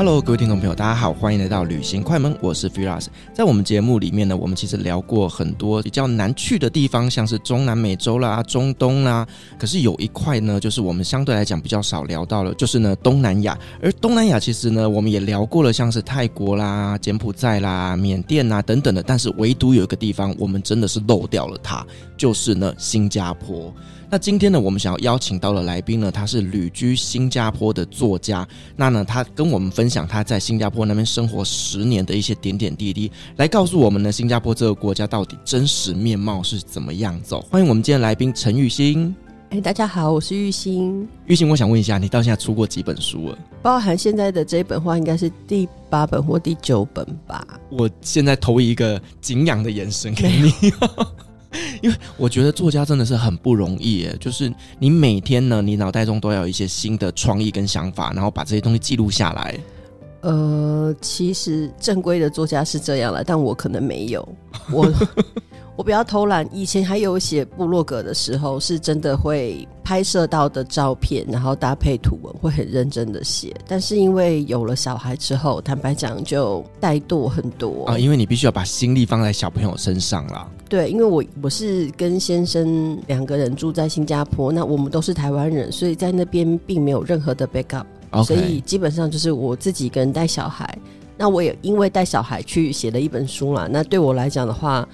Hello，各位听众朋友，大家好，欢迎来到旅行快门，我是 Firas。在我们节目里面呢，我们其实聊过很多比较难去的地方，像是中南美洲啦、中东啦。可是有一块呢，就是我们相对来讲比较少聊到了，就是呢东南亚。而东南亚其实呢，我们也聊过了，像是泰国啦、柬埔寨啦、缅甸啦等等的。但是唯独有一个地方，我们真的是漏掉了它，就是呢新加坡。那今天呢，我们想要邀请到的来宾呢，他是旅居新加坡的作家。那呢，他跟我们分享他在新加坡那边生活十年的一些点点滴滴，来告诉我们呢，新加坡这个国家到底真实面貌是怎么样走。欢迎我们今天来宾陈玉欣。哎，大家好，我是玉欣。玉欣，我想问一下，你到现在出过几本书了？包含现在的这一本话，应该是第八本或第九本吧。我现在投一个敬仰的眼神给你。因为我觉得作家真的是很不容易耶，就是你每天呢，你脑袋中都要有一些新的创意跟想法，然后把这些东西记录下来。呃，其实正规的作家是这样了，但我可能没有我。我比较偷懒，以前还有写部落格的时候，是真的会拍摄到的照片，然后搭配图文，会很认真的写。但是因为有了小孩之后，坦白讲就怠惰很多啊，因为你必须要把心力放在小朋友身上啦。对，因为我我是跟先生两个人住在新加坡，那我们都是台湾人，所以在那边并没有任何的 backup，Okay. 所以基本上就是我自己一个人带小孩。那我也因为带小孩去写了一本书啦。那对我来讲的话。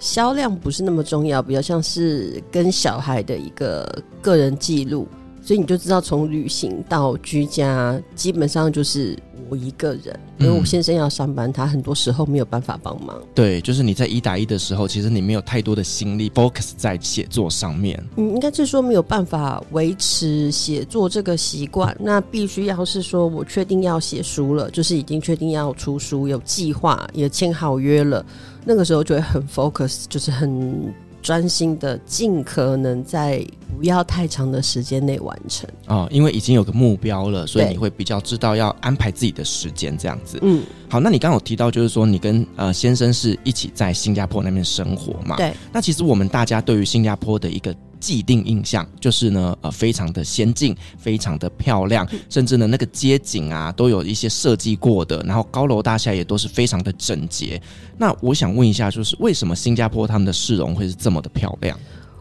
销量不是那么重要，比较像是跟小孩的一个个人记录，所以你就知道从旅行到居家，基本上就是我一个人，因为我先生要上班，他很多时候没有办法帮忙。对，就是你在一打一的时候，其实你没有太多的心力 focus 在写作上面。嗯，应该是说没有办法维持写作这个习惯。那必须要是说我确定要写书了，就是已经确定要出书，有计划，也签好约了。那个时候就会很 focus，就是很专心的，尽可能在不要太长的时间内完成哦，因为已经有个目标了，所以你会比较知道要安排自己的时间这样子。嗯，好，那你刚刚有提到就是说你跟呃先生是一起在新加坡那边生活嘛？对。那其实我们大家对于新加坡的一个。既定印象就是呢，呃，非常的先进，非常的漂亮，甚至呢，那个街景啊，都有一些设计过的，然后高楼大厦也都是非常的整洁。那我想问一下，就是为什么新加坡他们的市容会是这么的漂亮？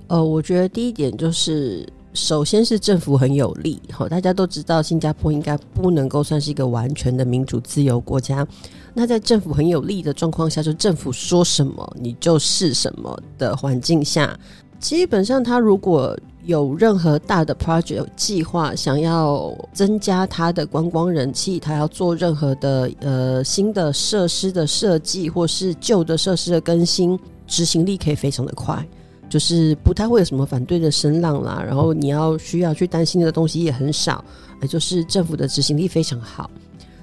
呃，我觉得第一点就是，首先是政府很有力，好，大家都知道新加坡应该不能够算是一个完全的民主自由国家。那在政府很有力的状况下，就政府说什么你就是什么的环境下。基本上，他如果有任何大的 project 计划，想要增加他的观光人气，他要做任何的呃新的设施的设计，或是旧的设施的更新，执行力可以非常的快，就是不太会有什么反对的声浪啦。然后你要需要去担心的东西也很少，也就是政府的执行力非常好。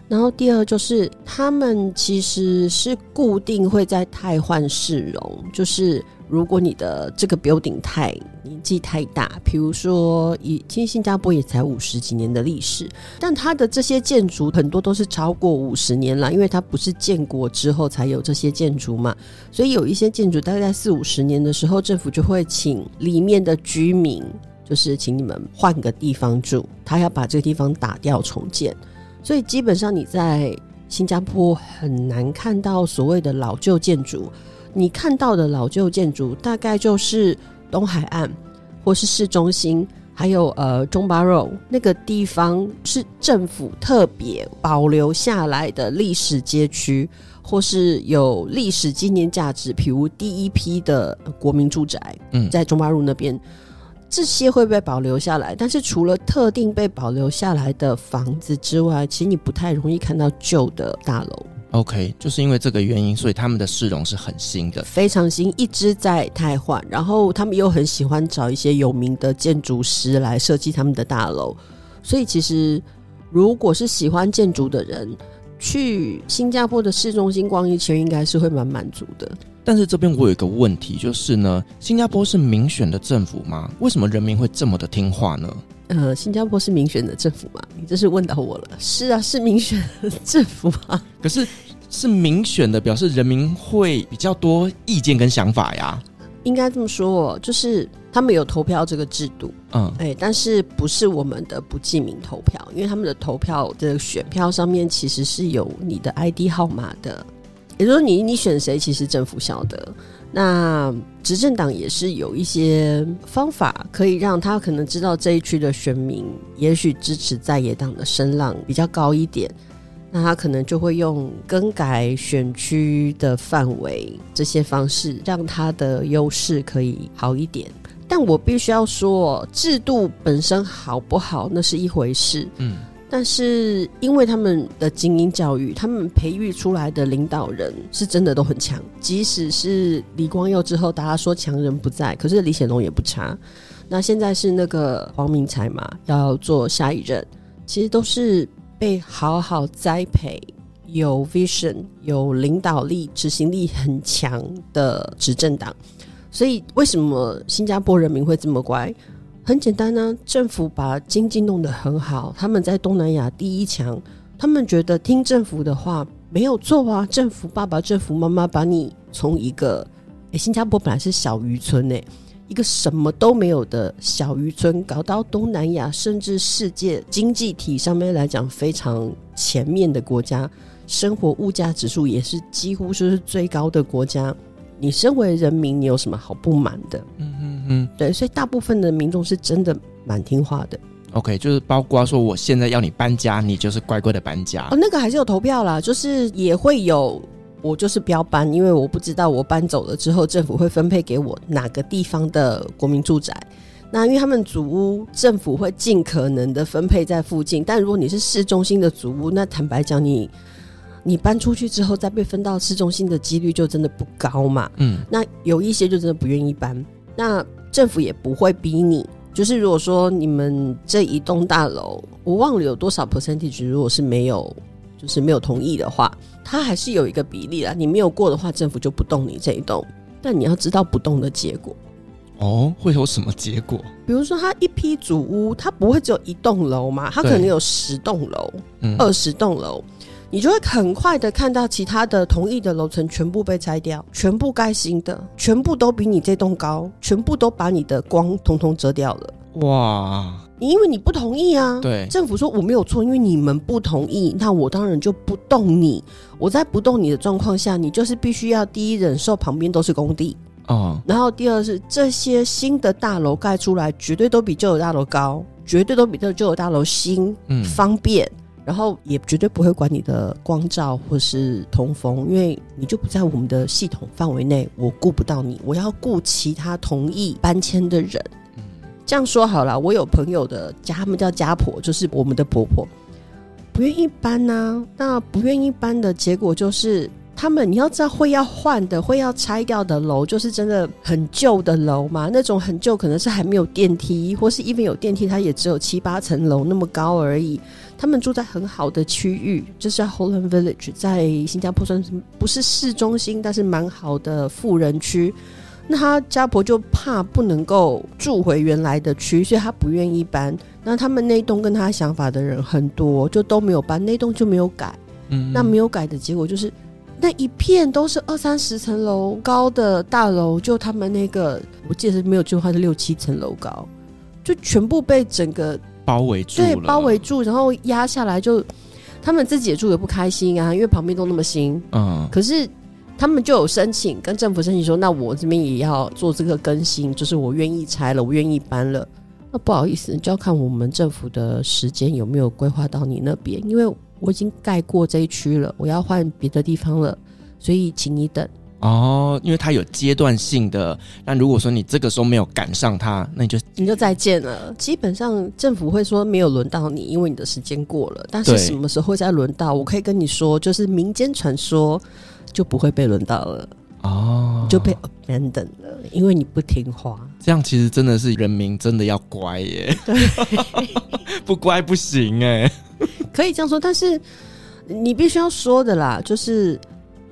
然后第二就是他们其实是固定会在汰换市容，就是。如果你的这个 building 太年纪太大，比如说以其实新加坡也才五十几年的历史，但它的这些建筑很多都是超过五十年了，因为它不是建国之后才有这些建筑嘛，所以有一些建筑大概在四五十年的时候，政府就会请里面的居民，就是请你们换个地方住，他要把这个地方打掉重建，所以基本上你在新加坡很难看到所谓的老旧建筑。你看到的老旧建筑，大概就是东海岸，或是市中心，还有呃中巴肉那个地方，是政府特别保留下来的历史街区，或是有历史纪念价值，譬如第一批的国民住宅，嗯，在中巴路那边，这些会被保留下来。但是除了特定被保留下来的房子之外，其实你不太容易看到旧的大楼。OK，就是因为这个原因，所以他们的市容是很新的，非常新，一直在汰换。然后他们又很喜欢找一些有名的建筑师来设计他们的大楼，所以其实如果是喜欢建筑的人，去新加坡的市中心逛一圈，应该是会蛮满足的。但是这边我有一个问题，就是呢，新加坡是民选的政府吗？为什么人民会这么的听话呢？呃，新加坡是民选的政府吗？你这是问到我了。是啊，是民选的政府啊。可是是民选的，表示人民会比较多意见跟想法呀。应该这么说，就是他们有投票这个制度，嗯，哎，但是不是我们的不记名投票，因为他们的投票的选票上面其实是有你的 ID 号码的，也就是说你你选谁，其实政府晓得。那执政党也是有一些方法可以让他可能知道这一区的选民也许支持在野党的声浪比较高一点。那他可能就会用更改选区的范围这些方式，让他的优势可以好一点。但我必须要说，制度本身好不好那是一回事，嗯，但是因为他们的精英教育，他们培育出来的领导人是真的都很强。即使是李光耀之后，大家说强人不在，可是李显龙也不差。那现在是那个黄明才嘛，要做下一任，其实都是。被好好栽培、有 vision、有领导力、执行力很强的执政党，所以为什么新加坡人民会这么乖？很简单呢、政府把经济弄得很好，他们在东南亚第一强，他们觉得听政府的话没有错啊。政府爸爸、政府妈妈把你从一个，诶，新加坡本来是小渔村诶。一个什么都没有的小渔村，搞到东南亚甚至世界经济体上面来讲非常前面的国家，生活物价指数也是几乎就是最高的国家。你身为人民，你有什么好不满的？嗯嗯嗯，对，所以大部分的民众是真的蛮听话的。OK，就是包括说我现在要你搬家，你就是乖乖的搬家。哦，那个还是有投票啦，就是也会有。我就是不要搬，因为我不知道我搬走了之后，政府会分配给我哪个地方的国民住宅。那因为他们祖屋，政府会尽可能的分配在附近。但如果你是市中心的祖屋，那坦白讲，你你搬出去之后再被分到市中心的几率就真的不高嘛。嗯，那有一些就真的不愿意搬，那政府也不会逼你。就是如果说你们这一栋大楼，我忘了有多少 percentage，如果是没有。就是没有同意的话，它还是有一个比例啦。你没有过的话，政府就不动你这一栋。但你要知道不动的结果哦，会有什么结果？比如说，它一批祖屋，它不会只有一栋楼嘛，它可能有十栋楼、二十栋楼，你就会很快的看到其他的同意的楼层全部被拆掉，全部盖新的，全部都比你这栋高，全部都把你的光通通遮掉了。哇！你因为你不同意啊，对，政府说我没有错，因为你们不同意，那我当然就不动你。我在不动你的状况下，你就是必须要第一忍受旁边都是工地哦，然后第二是这些新的大楼盖出来，绝对都比旧有大楼高，绝对都比这旧有大楼新，嗯，方便，然后也绝对不会管你的光照或是通风，因为你就不在我们的系统范围内，我顾不到你，我要顾其他同意搬迁的人。这样说好了，我有朋友的家，他们叫家婆，就是我们的婆婆，不愿意搬呐、啊。那不愿意搬的结果就是，他们你要知道会要换的、会要拆掉的楼，就是真的很旧的楼嘛。那种很旧，可能是还没有电梯，或是 even 有电梯，它也只有七八层楼那么高而已。他们住在很好的区域，就是 Holland Village，在新加坡算是不是市中心，但是蛮好的富人区。那他家婆就怕不能够住回原来的区，所以他不愿意搬。那他们那栋跟他想法的人很多，就都没有搬，那栋就没有改。嗯，那没有改的结果就是，那一片都是二三十层楼高的大楼，就他们那个，我记得是没有计划是六七层楼高，就全部被整个包围住了，对，包围住，然后压下来就，他们自己也住的不开心啊，因为旁边都那么新。嗯，可是。他们就有申请跟政府申请说，那我这边也要做这个更新，就是我愿意拆了，我愿意搬了。那不好意思，就要看我们政府的时间有没有规划到你那边，因为我已经盖过这一区了，我要换别的地方了，所以请你等。哦，因为它有阶段性的。那如果说你这个时候没有赶上它，那你就你就再见了。基本上政府会说没有轮到你，因为你的时间过了。但是什么时候会再轮到？我可以跟你说，就是民间传说就不会被轮到了。哦，就被 abandoned 了，因为你不听话。这样其实真的是人民真的要乖耶，对，不乖不行哎。可以这样说，但是你必须要说的啦，就是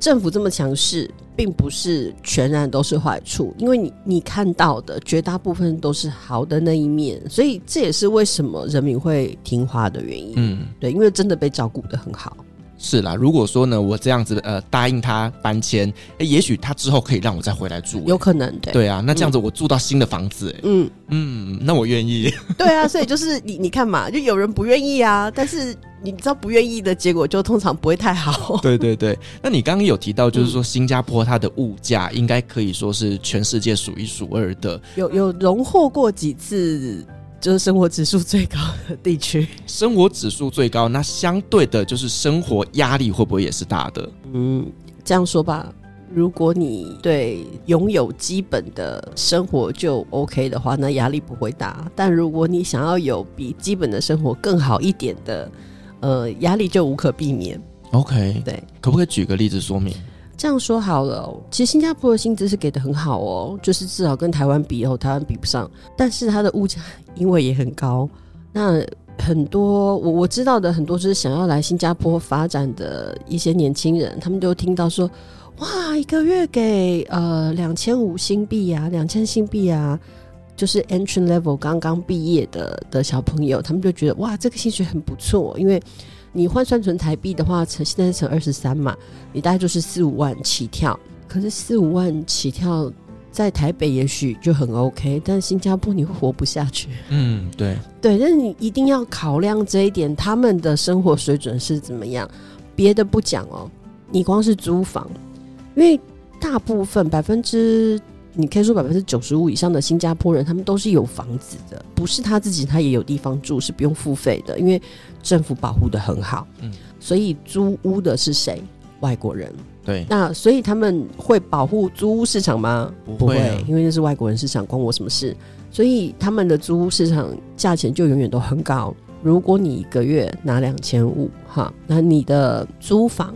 政府这么强势。并不是全然都是坏处，因为你你看到的绝大部分都是好的那一面，所以这也是为什么人民会听话的原因。嗯，对，因为真的被照顾得很好。是啦，如果说呢，我这样子呃答应他搬迁，哎，也许他之后可以让我再回来住，有可能对。对啊，那这样子我住到新的房子，嗯嗯，那我愿意。对啊，所以就是你你看嘛，就有人不愿意啊，但是。你知道不愿意的结果就通常不会太好。对 对对，那你刚刚有提到，就是说新加坡它的物价应该可以说是全世界数一数二的，有有荣获过几次就是生活指数最高的地区。生活指数最高，那相对的就是生活压力会不会也是大的？嗯，这样说吧，如果你对拥有基本的生活就 OK 的话，那压力不会大。但如果你想要有比基本的生活更好一点的，呃，压力就无可避免。OK，对，可不可以举个例子说明？这样说好了，其实新加坡的薪资是给的很好哦，就是至少跟台湾比哦，台湾比不上。但是它的物价因为也很高，那很多我我知道的很多就是想要来新加坡发展的一些年轻人，他们就听到说，哇，一个月给呃两千五新币呀，两千新币啊。就是 entry level 刚刚毕业的的小朋友，他们就觉得哇，这个薪水很不错，因为你换算成台币的话，乘现在乘二十三嘛，你大概就是四五万起跳。可是四五万起跳在台北也许就很 OK，但新加坡你会活不下去。嗯，对对，但是你一定要考量这一点，他们的生活水准是怎么样。别的不讲哦，你光是租房，因为大部分百分之。你可以说百分之九十五以上的新加坡人，他们都是有房子的，不是他自己，他也有地方住，是不用付费的，因为政府保护的很好。嗯，所以租屋的是谁？外国人。对，那所以他们会保护租屋市场吗？不会啊，因为那是外国人市场，关我什么事？所以他们的租屋市场价钱就永远都很高。如果你一个月拿两千五，哈，那你的租房。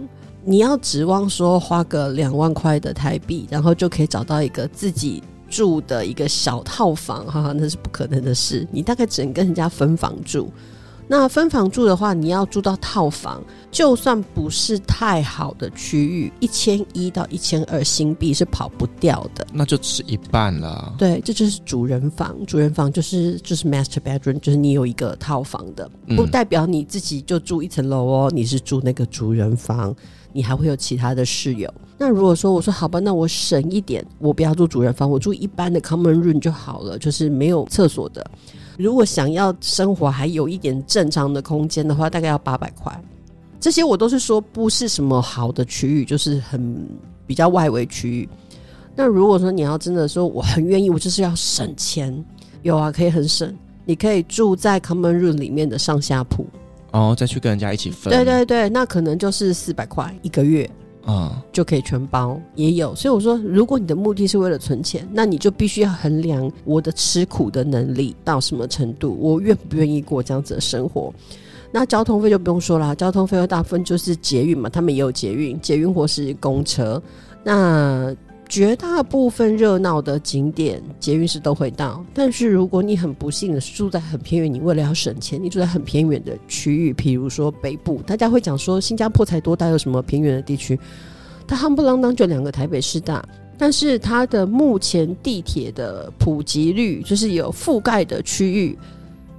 你要指望说花个两万块的台币，然后就可以找到一个自己住的一个小套房，哈哈，那是不可能的事。你大概只能跟人家分房住。那分房住的话，你要住到套房，就算不是太好的区域，一千一到一千二新币是跑不掉的。那就吃一半了。对，这就是主人房。主人房就是就是 master bedroom，就是你有一个套房的，不代表你自己就住一层楼哦，你是住那个主人房。你还会有其他的室友。那如果说我说好吧，那我省一点，我不要住主人房，我住一般的 common room 就好了，就是没有厕所的。如果想要生活还有一点正常的空间的话，大概要八百块。这些我都是说不是什么好的区域，就是很比较外围区域。那如果说你要真的说我很愿意，我就是要省钱，有啊，可以很省。你可以住在 common room 里面的上下铺。哦，再去跟人家一起分，对对对，那可能就是四百块一个月，啊、嗯，就可以全包，也有。所以我说，如果你的目的是为了存钱，那你就必须要衡量我的吃苦的能力到什么程度，我愿不愿意过这样子的生活。那交通费就不用说了，交通费用大部分就是捷运嘛，他们也有捷运，捷运或是公车，那。绝大部分热闹的景点，捷运是都会到。但是如果你很不幸的是住在很偏远，你为了要省钱，你住在很偏远的区域，譬如说北部，大家会讲说新加坡才多大，有什么偏远的地区？它夯不啷当就两个台北市大，但是它的目前地铁的普及率，就是有覆盖的区域，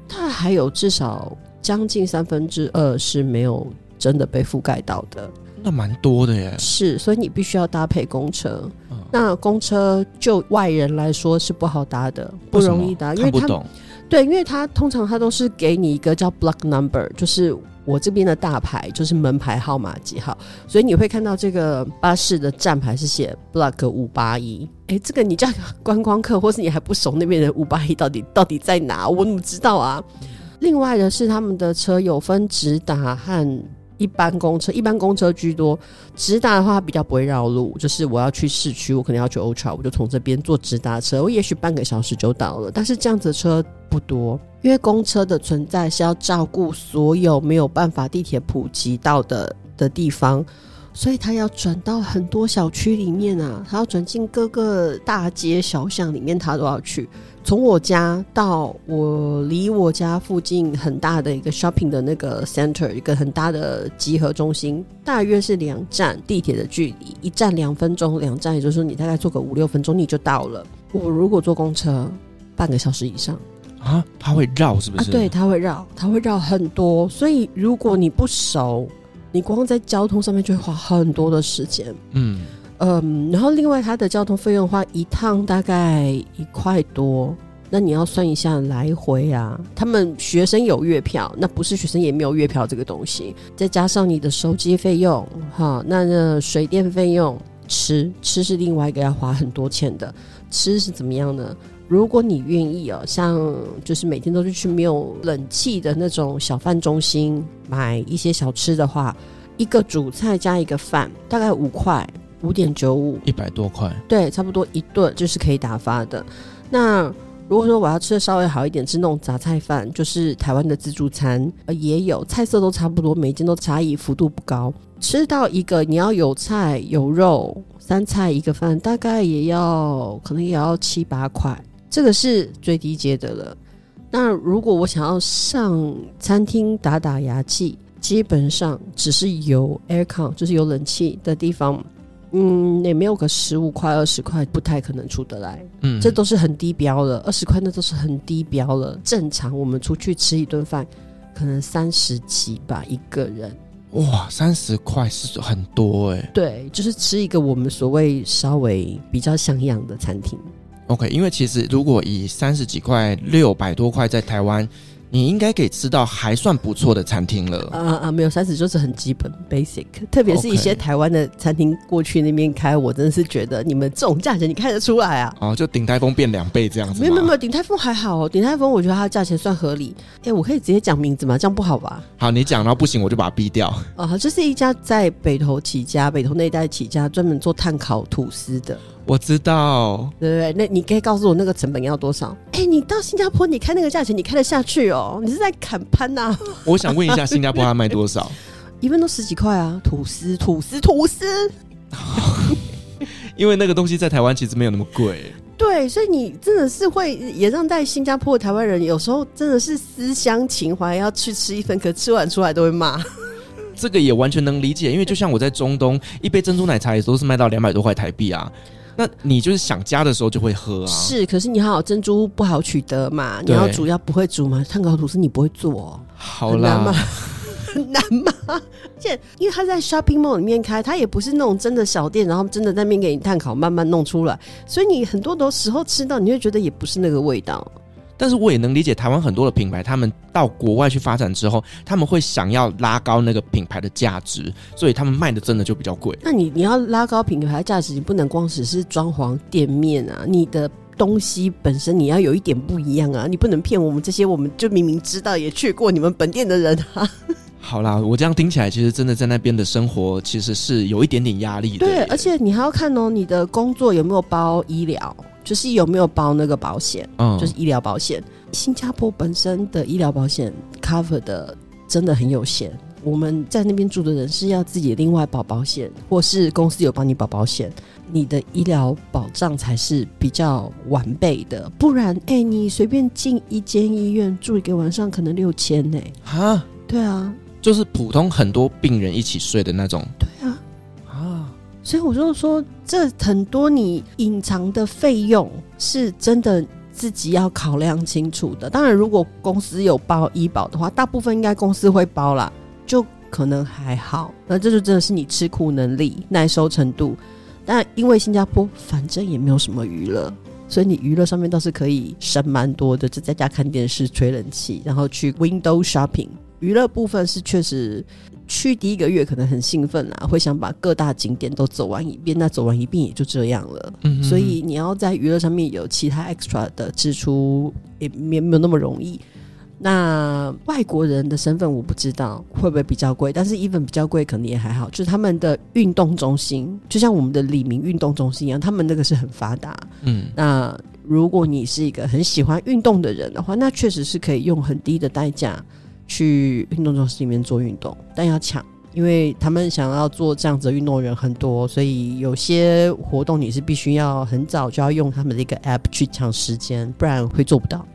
它还有至少将近三分之二是没有真的被覆盖到的。那蛮多的耶，是，所以你必须要搭配公车。嗯、那公车就外人来说是不好搭的，不容易搭，因为他对，因为他通常他都是给你一个叫 block number，就是我这边的大牌，就是门牌号码几号，所以你会看到这个巴士的站牌是写 block 五八一。哎，这个你叫观光客，或是你还不熟那边的五八一到底到底在哪？我怎么知道啊？嗯、另外的是他们的车有分直达和。一般公车，一般公车居多。直达的话它比较不会绕路，就是我要去市区，我可能要去 Ultra，我就从这边坐直达车，我也许半个小时就到了。但是这样子的车不多，因为公车的存在是要照顾所有没有办法地铁普及到的的地方。所以他要转到很多小区里面啊，他要转进各个大街小巷里面，他都要去。从我家到我离我家附近很大的一个 shopping 的那个 center，一个很大的集合中心，大约是两站地铁的距离，一站两分钟，两站也就是说你大概坐个五六分钟你就到了。我如果坐公车，半个小时以上啊，他会绕是不是？啊，对，他会绕，他会绕很多。所以如果你不熟。你光在交通上面就会花很多的时间，嗯嗯，然后另外它的交通费用的话，一趟大概一块多，那你要算一下来回啊。他们学生有月票，那不是学生也没有月票这个东西，再加上你的手机费用，哈，那那水电费用，吃吃是另外一个要花很多钱的，吃是怎么样呢？如果你愿意哦，像就是每天都是去没有冷气的那种小贩中心买一些小吃的话，一个主菜加一个饭，大概五块，五点九五，一百多块，对，差不多一顿就是可以打发的。那如果说我要吃的稍微好一点，吃那种杂菜饭，就是台湾的自助餐，呃，也有菜色都差不多，每间都差异幅度不高。吃到一个你要有菜有肉，三菜一个饭，大概也要可能也要七八块。这个是最低阶的了。那如果我想要上餐厅打打牙祭，基本上只是有 aircon，就是有冷气的地方，嗯，也没有个十五块、二十块，不太可能出得来。嗯，这都是很低标了，二十块那都是很低标了。正常我们出去吃一顿饭，可能三十几吧一个人。哇，三十块是很多哎。对，就是吃一个我们所谓稍微比较像样的餐厅。OK，因为其实如果以三十几块、六百多块在台湾。你应该可以吃到还算不错的餐厅了。啊啊，没有三十就是很基本 basic，特别是一些台湾的餐厅过去那边开，我真的是觉得你们这种价钱你看得出来啊？哦，就鼎泰丰变两倍这样子。没有没有没有，鼎泰丰还好哦，鼎泰丰我觉得它的价钱算合理。哎，我可以直接讲名字吗？这样不好吧？好，你讲，然后不行我就把它逼掉。啊，这是一家在北投起家，北投那一带起家，专门做炭烤吐司的。我知道，对不对，那你可以告诉我那个成本要多少？哎，你到新加坡，你开那个价钱，你开得下去哦？你是在砍攀呐？我想问一下，新加坡它卖多少？一份都十几块啊！吐司，吐司，吐司。因为那个东西在台湾其实没有那么贵。对，所以你真的是会也让在新加坡的台湾人有时候真的是思乡情怀，要去吃一份，可吃完出来都会骂。这个也完全能理解，因为就像我在中东，一杯珍珠奶茶也都是卖到两百多块台币啊。那你就是想加的时候就会喝啊。是，可是你好珍珠不好取得嘛，你要煮要不会煮嘛，碳烤吐司你不会做，哦，好啦，很 难吗？而且因为他在 shopping mall 里面开，他也不是那种真的小店，然后真的在那边给你碳烤慢慢弄出来，所以你很多的时候吃到你会觉得也不是那个味道。但是我也能理解台湾很多的品牌，他们到国外去发展之后，他们会想要拉高那个品牌的价值，所以他们卖的真的就比较贵。那你你要拉高品牌价值，你不能光只是装潢店面啊，你的东西本身你要有一点不一样啊，你不能骗我们这些，我们就明明知道也去过你们本店的人啊。好啦，我这样听起来，其实真的在那边的生活其实是有一点点压力的。对，而且你还要看哦，你的工作有没有包医疗。就是有没有包那个保险？嗯，就是医疗保险。新加坡本身的医疗保险 cover 的真的很有限。我们在那边住的人是要自己另外保保险，或是公司有帮你保保险，你的医疗保障才是比较完备的。不然，哎、欸，你随便进一间医院住一个晚上，可能六千呢。啊？对啊，就是普通很多病人一起睡的那种。所以我就说，这很多你隐藏的费用是真的自己要考量清楚的。当然，如果公司有包医保的话，大部分应该公司会包啦，就可能还好。那这就真的是你吃苦能力、耐受程度。但因为新加坡反正也没有什么娱乐，所以你娱乐上面倒是可以省蛮多的，就在家看电视、吹冷气，然后去 window shopping。娱乐部分是确实。去第一个月可能很兴奋啊，会想把各大景点都走完一遍，那走完一遍也就这样了。所以你要在娱乐上面有其他 extra 的支出，也没没有那么容易。那外国人的身份我不知道会不会比较贵，但是 even 比较贵可能也还好。就是他们的运动中心，就像我们的李明运动中心一样，他们那个是很发达。嗯，那如果你是一个很喜欢运动的人的话，那确实是可以用很低的代价去运动中心里面做运动，但要抢，因为他们想要做这样子的运动的人很多，所以有些活动你是必须要很早就要用他们的一个 app 去抢时间，不然会做不到。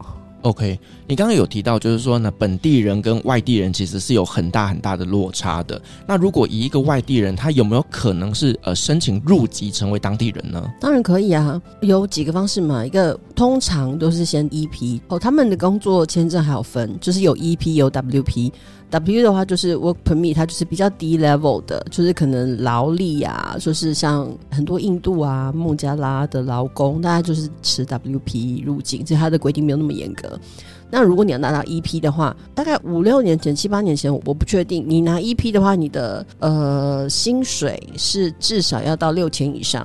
OK，你刚刚有提到，就是说呢，本地人跟外地人其实是有很大很大的落差的。那如果以一个外地人，他有没有可能是呃申请入籍成为当地人呢？当然可以啊，有几个方式嘛。一个通常都是先 EP 哦，他们的工作签证还有分，就是有 EP 有 WP。W 的话就是 Work Permit，它就是比较低 level 的，就是可能劳力啊，就是像很多印度啊、孟加拉的劳工，大家就是持 WP 入境，所以它的规定没有那么严格。那如果你要拿到 EP 的话，大概五六年前、七八年前，我不确定。你拿 EP 的话，你的呃薪水是至少要到六千以上。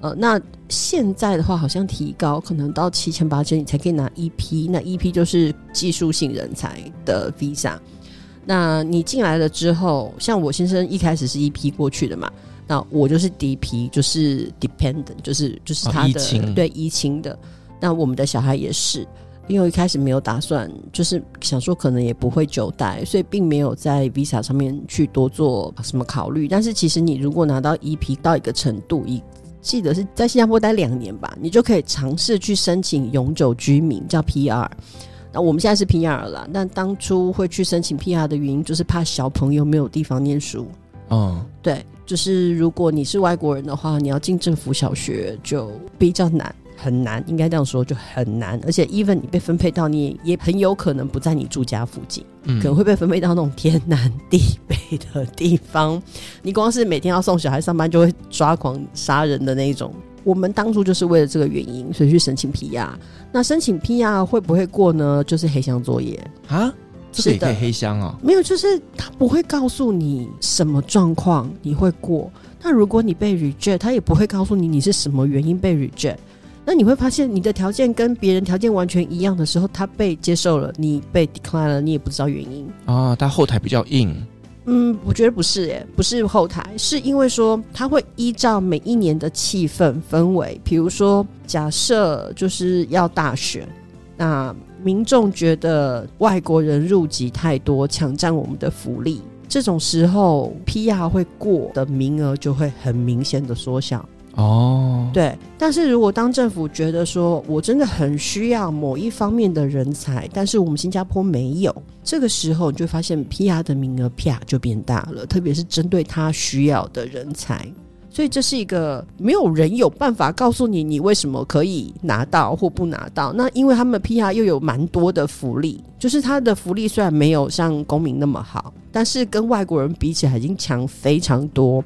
呃，那现在的话，好像提高，可能到七千八千，你才可以拿 EP。那 EP 就是技术性人才的 Visa。那你进来了之后，像我先生一开始是 EP 过去的嘛，那我就是第一批就是 dependent，就是就是他的、哦、对移情的。那我们的小孩也是，因为一开始没有打算，就是想说可能也不会久待，所以并没有在 Visa 上面去多做什么考虑。但是其实你如果拿到 EP 到一个程度，一记得是在新加坡待两年吧，你就可以尝试去申请永久居民，叫 PR。那我们现在是 PR 了，但当初会去申请 PR 的原因，就是怕小朋友没有地方念书。嗯，对，就是如果你是外国人的话，你要进政府小学就比较难，很难，应该这样说就很难。而且，even 你被分配到，你也很有可能不在你住家附近，嗯，可能会被分配到那种天南地北的地方。你光是每天要送小孩上班，就会抓狂杀人的那一种。我们当初就是为了这个原因，所以去申请 PR。那申请 PR 会不会过呢？就是黑箱作业啊，这个也可以黑箱哦。没有，就是他不会告诉你什么状况你会过。那如果你被 reject，他也不会告诉你你是什么原因被 reject。那你会发现你的条件跟别人条件完全一样的时候，他被接受了，你被 decline 了，你也不知道原因啊。他后台比较硬。嗯，我觉得不是耶，不是后台，是因为说他会依照每一年的气氛氛围，比如说假设就是要大选，那民众觉得外国人入籍太多，抢占我们的福利，这种时候 PR 会过的名额就会很明显的缩小。哦对，但是如果当政府觉得说我真的很需要某一方面的人才，但是我们新加坡没有，这个时候你就发现 PR 的名额啪就变大了，特别是针对他需要的人才，所以这是一个没有人有办法告诉你你为什么可以拿到或不拿到。那因为他们 PR 又有蛮多的福利，就是他的福利虽然没有像公民那么好，但是跟外国人比起来已经强非常多。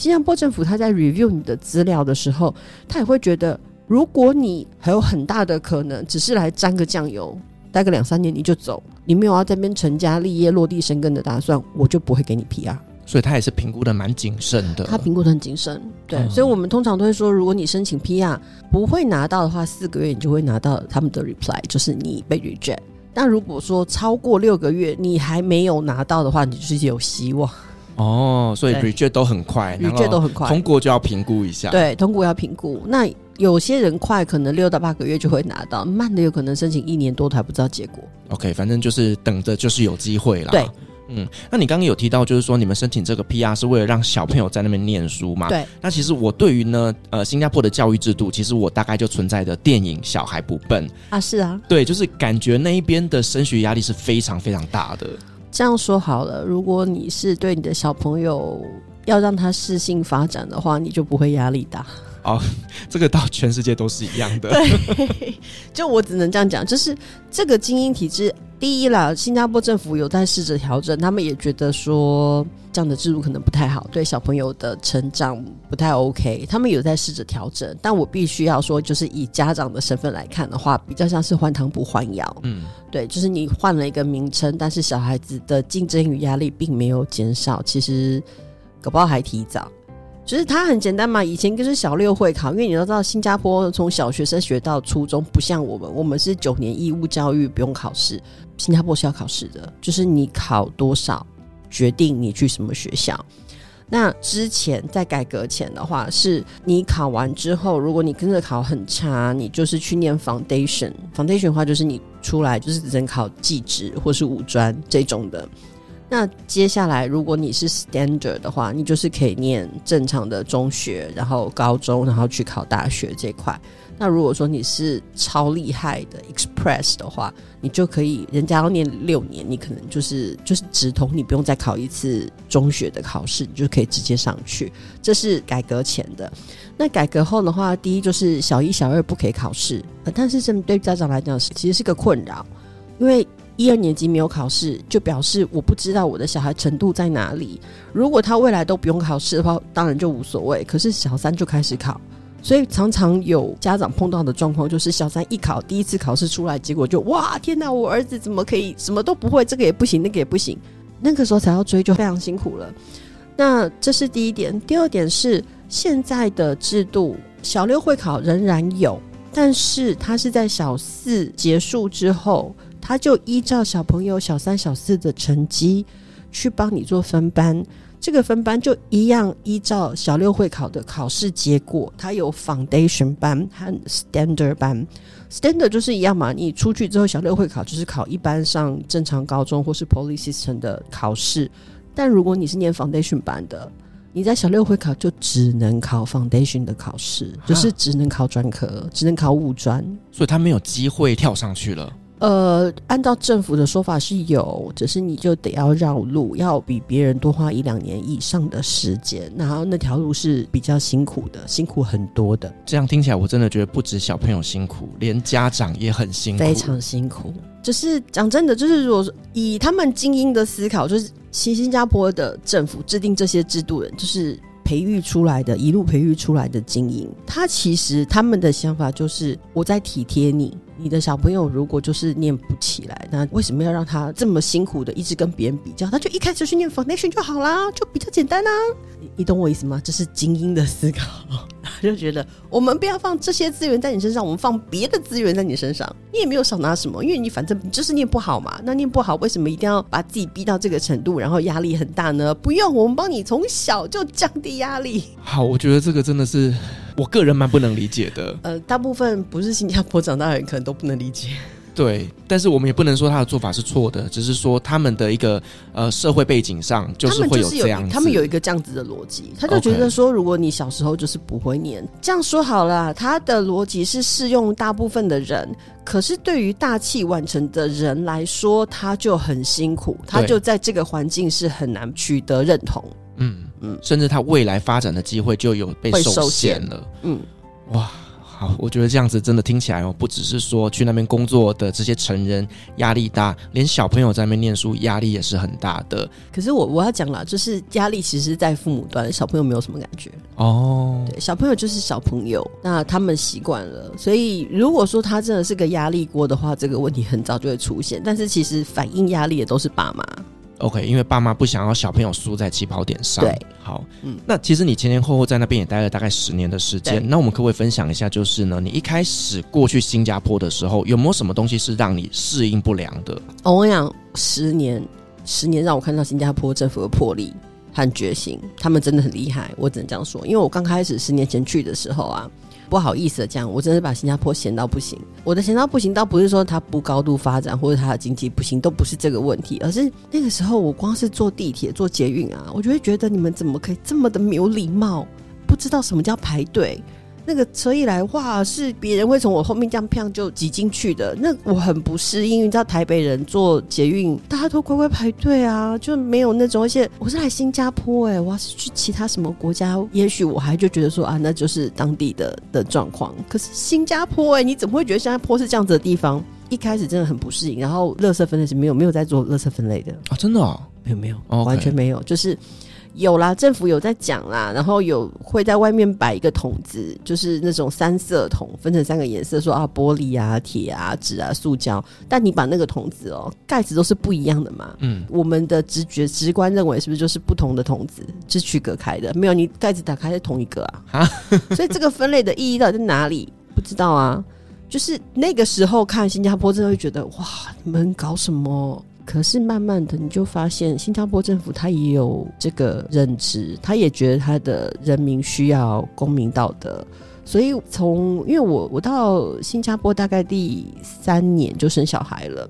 新加坡政府他在 review 你的资料的时候，他也会觉得，如果你还有很大的可能只是来沾个酱油，待个两三年你就走，你没有要在这边成家立业、落地生根的打算，我就不会给你 PR。所以他也是评估的蛮谨慎的。他评估的很谨慎，对。嗯、所以我们通常都会说，如果你申请 PR 不会拿到的话，四个月你就会拿到他们的 reply，就是你被 reject。但如果说超过六个月你还没有拿到的话，你就是有希望。哦，所以 reject 都很快，reject 都很快，通过就要评估一下。对，通过要评估。那有些人快，可能六到八个月就会拿到；慢的有可能申请一年多都还不知道结果。OK，反正就是等着，就是有机会啦。对，嗯，那你刚刚有提到，就是说你们申请这个 PR 是为了让小朋友在那边念书嘛？对。那其实我对于呢，呃，新加坡的教育制度，其实我大概就存在着电影《小孩不笨》啊，是啊，对，就是感觉那一边的升学压力是非常非常大的。这样说好了，如果你是对你的小朋友要让他适性发展的话，你就不会压力大。哦，这个到全世界都是一样的。对，就我只能这样讲，就是这个精英体制，第一啦，新加坡政府有在试着调整，他们也觉得说这样的制度可能不太好，对小朋友的成长不太 OK，他们有在试着调整。但我必须要说，就是以家长的身份来看的话，比较像是换汤不换药。嗯，对，就是你换了一个名称，但是小孩子的竞争与压力并没有减少，其实搞不好还提早。就是它很简单嘛。以前就是小六会考，因为你都知道新加坡从小学生学到初中，不像我们，我们是九年义务教育，不用考试。新加坡是要考试的，就是你考多少决定你去什么学校。那之前在改革前的话，是你考完之后，如果你跟着考很差，你就是去念 foundation。foundation 的话，就是你出来就是只能考技职或是五专这种的。那接下来，如果你是 standard 的话，你就是可以念正常的中学，然后高中，然后去考大学这块。那如果说你是超厉害的 Express 的话，你就可以，人家要念六年，你可能就是就是直通，你不用再考一次中学的考试，你就可以直接上去。这是改革前的。那改革后的话，第一就是小一、小二不可以考试，但是这对家长来讲是其实是个困扰，因为一二年级没有考试，就表示我不知道我的小孩程度在哪里。如果他未来都不用考试的话，当然就无所谓。可是小三就开始考。所以常常有家长碰到的状况，就是小三一考，第一次考试出来，结果就哇天哪，我儿子怎么可以什么都不会，这个也不行，那个也不行，那个时候才要追就非常辛苦了。那这是第一点，第二点是现在的制度，小六会考仍然有，但是他是在小四结束之后，他就依照小朋友小三、小四的成绩去帮你做分班。这个分班就一样，依照小六会考的考试结果，它有 foundation 班和 standard 班。standard 就是一样嘛，你出去之后，小六会考就是考一般上正常高中或是 poly system 的考试。但如果你是念 foundation 班的，你在小六会考就只能考 foundation 的考试，就是只能考专科，只能考五专，所以他没有机会跳上去了。呃，按照政府的说法是有，只是你就得要绕路，要比别人多花一两年以上的时间，然后那条路是比较辛苦的，辛苦很多的。这样听起来，我真的觉得不止小朋友辛苦，连家长也很辛苦，非常辛苦。就是讲真的，就是如果以他们精英的思考，就是新新加坡的政府制定这些制度人，就是培育出来的，一路培育出来的精英，他其实他们的想法就是我在体贴你。你的小朋友如果就是念不起来，那为什么要让他这么辛苦的一直跟别人比较？他就一开始去念 foundation 就好啦，就比较简单啊。你，你懂我意思吗？这是精英的思考，他就觉得我们不要放这些资源在你身上，我们放别的资源在你身上。你也没有少拿什么，因为你反正你就是念不好嘛。那念不好，为什么一定要把自己逼到这个程度，然后压力很大呢？不用，我们帮你从小就降低压力。好，我觉得这个真的是。我个人蛮不能理解的，呃，大部分不是新加坡长大的人可能都不能理解。对，但是我们也不能说他的做法是错的，只是说他们的一个呃社会背景上就是会有这样子，他们有一个这样子的逻辑，他就觉得说，如果你小时候就是不会念.这样说好了，他的逻辑是适用大部分的人，可是对于大器晚成的人来说，他就很辛苦，他就在这个环境是很难取得认同。嗯嗯，甚至他未来发展的机会就有被受限了。嗯，哇，好，我觉得这样子真的听起来哦，不只是说去那边工作的这些成人压力大，连小朋友在那边念书压力也是很大的。可是我我要讲了，就是压力其实在父母端，小朋友没有什么感觉哦。对，小朋友就是小朋友，那他们习惯了，所以如果说他真的是个压力锅的话，这个问题很早就会出现。但是其实反映压力的都是爸妈。OK，因为爸妈不想要小朋友输在起跑点上。对，好，嗯，那其实你前前后后在那边也待了大概十年的时间。那我们可不可以分享一下，就是呢，你一开始过去新加坡的时候，有没有什么东西是让你适应不良的？我跟你讲，十年，十年让我看到新加坡政府的魄力和决心，他们真的很厉害。我只能这样说，因为我刚开始十年前去的时候啊。不好意思的讲，我真是把新加坡闲到不行。我的闲到不行，倒不是说它不高度发展或者它的经济不行，都不是这个问题，而是那个时候我光是坐地铁、坐捷运啊，我就会觉得你们怎么可以这么的没有礼貌，不知道什么叫排队。那个车一来，哇，是别人会从我后面这样啪就挤进去的。那我很不适应，你知道台北人坐捷运，大家都乖乖排队啊，就没有那种。而且我是来新加坡，欸，哎，我要是去其他什么国家，也许我还就觉得说啊，那就是当地的的状况。可是新加坡，欸，哎，你怎么会觉得新加坡是这样子的地方？一开始真的很不适应。然后垃圾分类是没有没有在做垃圾分类的啊，真的，哦，没有没有，Okay. 完全没有，就是。有啦，政府有在讲啦，然后有会在外面摆一个桶子，就是那种三色桶，分成三个颜色，说啊玻璃啊、铁啊、纸啊、塑胶。但你把那个桶子哦，盖子都是不一样的嘛。嗯，我们的直觉直观认为是不是就是不同的桶子是区隔开的？没有，你盖子打开是同一个啊。啊，所以这个分类的意义到底在哪里？不知道啊。就是那个时候看新加坡，真的会觉得哇，你们搞什么？可是慢慢的，你就发现新加坡政府他也有这个认知，他也觉得他的人民需要公民道德。所以从因为我我到新加坡大概第三年就生小孩了，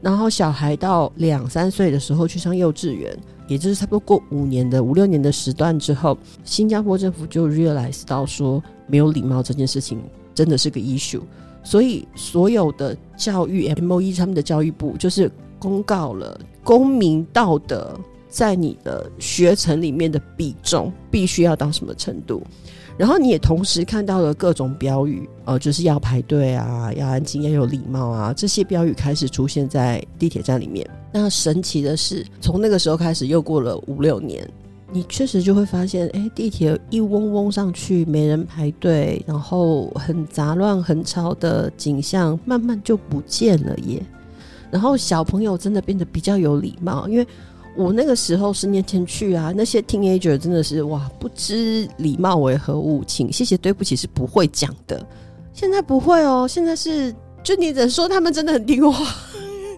然后小孩到两三岁的时候去上幼稚园，也就是差不多过五年的五六年的时段之后，新加坡政府就 realize 到说没有礼貌这件事情真的是个 issue，所以所有的教育 MOE 他们的教育部就是。公告了公民道德在你的学程里面的比重必须要到什么程度，然后你也同时看到了各种标语，呃，就是要排队啊，要安静，要有礼貌啊，这些标语开始出现在地铁站里面。那神奇的是，从那个时候开始，又过了五六年，你确实就会发现，哎，地铁一嗡嗡上去，没人排队，然后很杂乱、很吵的景象，慢慢就不见了耶。然后小朋友真的变得比较有礼貌，因为我那个时候十年前去啊，那些 teenager 真的是哇，不知礼貌为何物，请谢谢对不起是不会讲的。现在不会哦，现在是就你只能说他们真的很听话，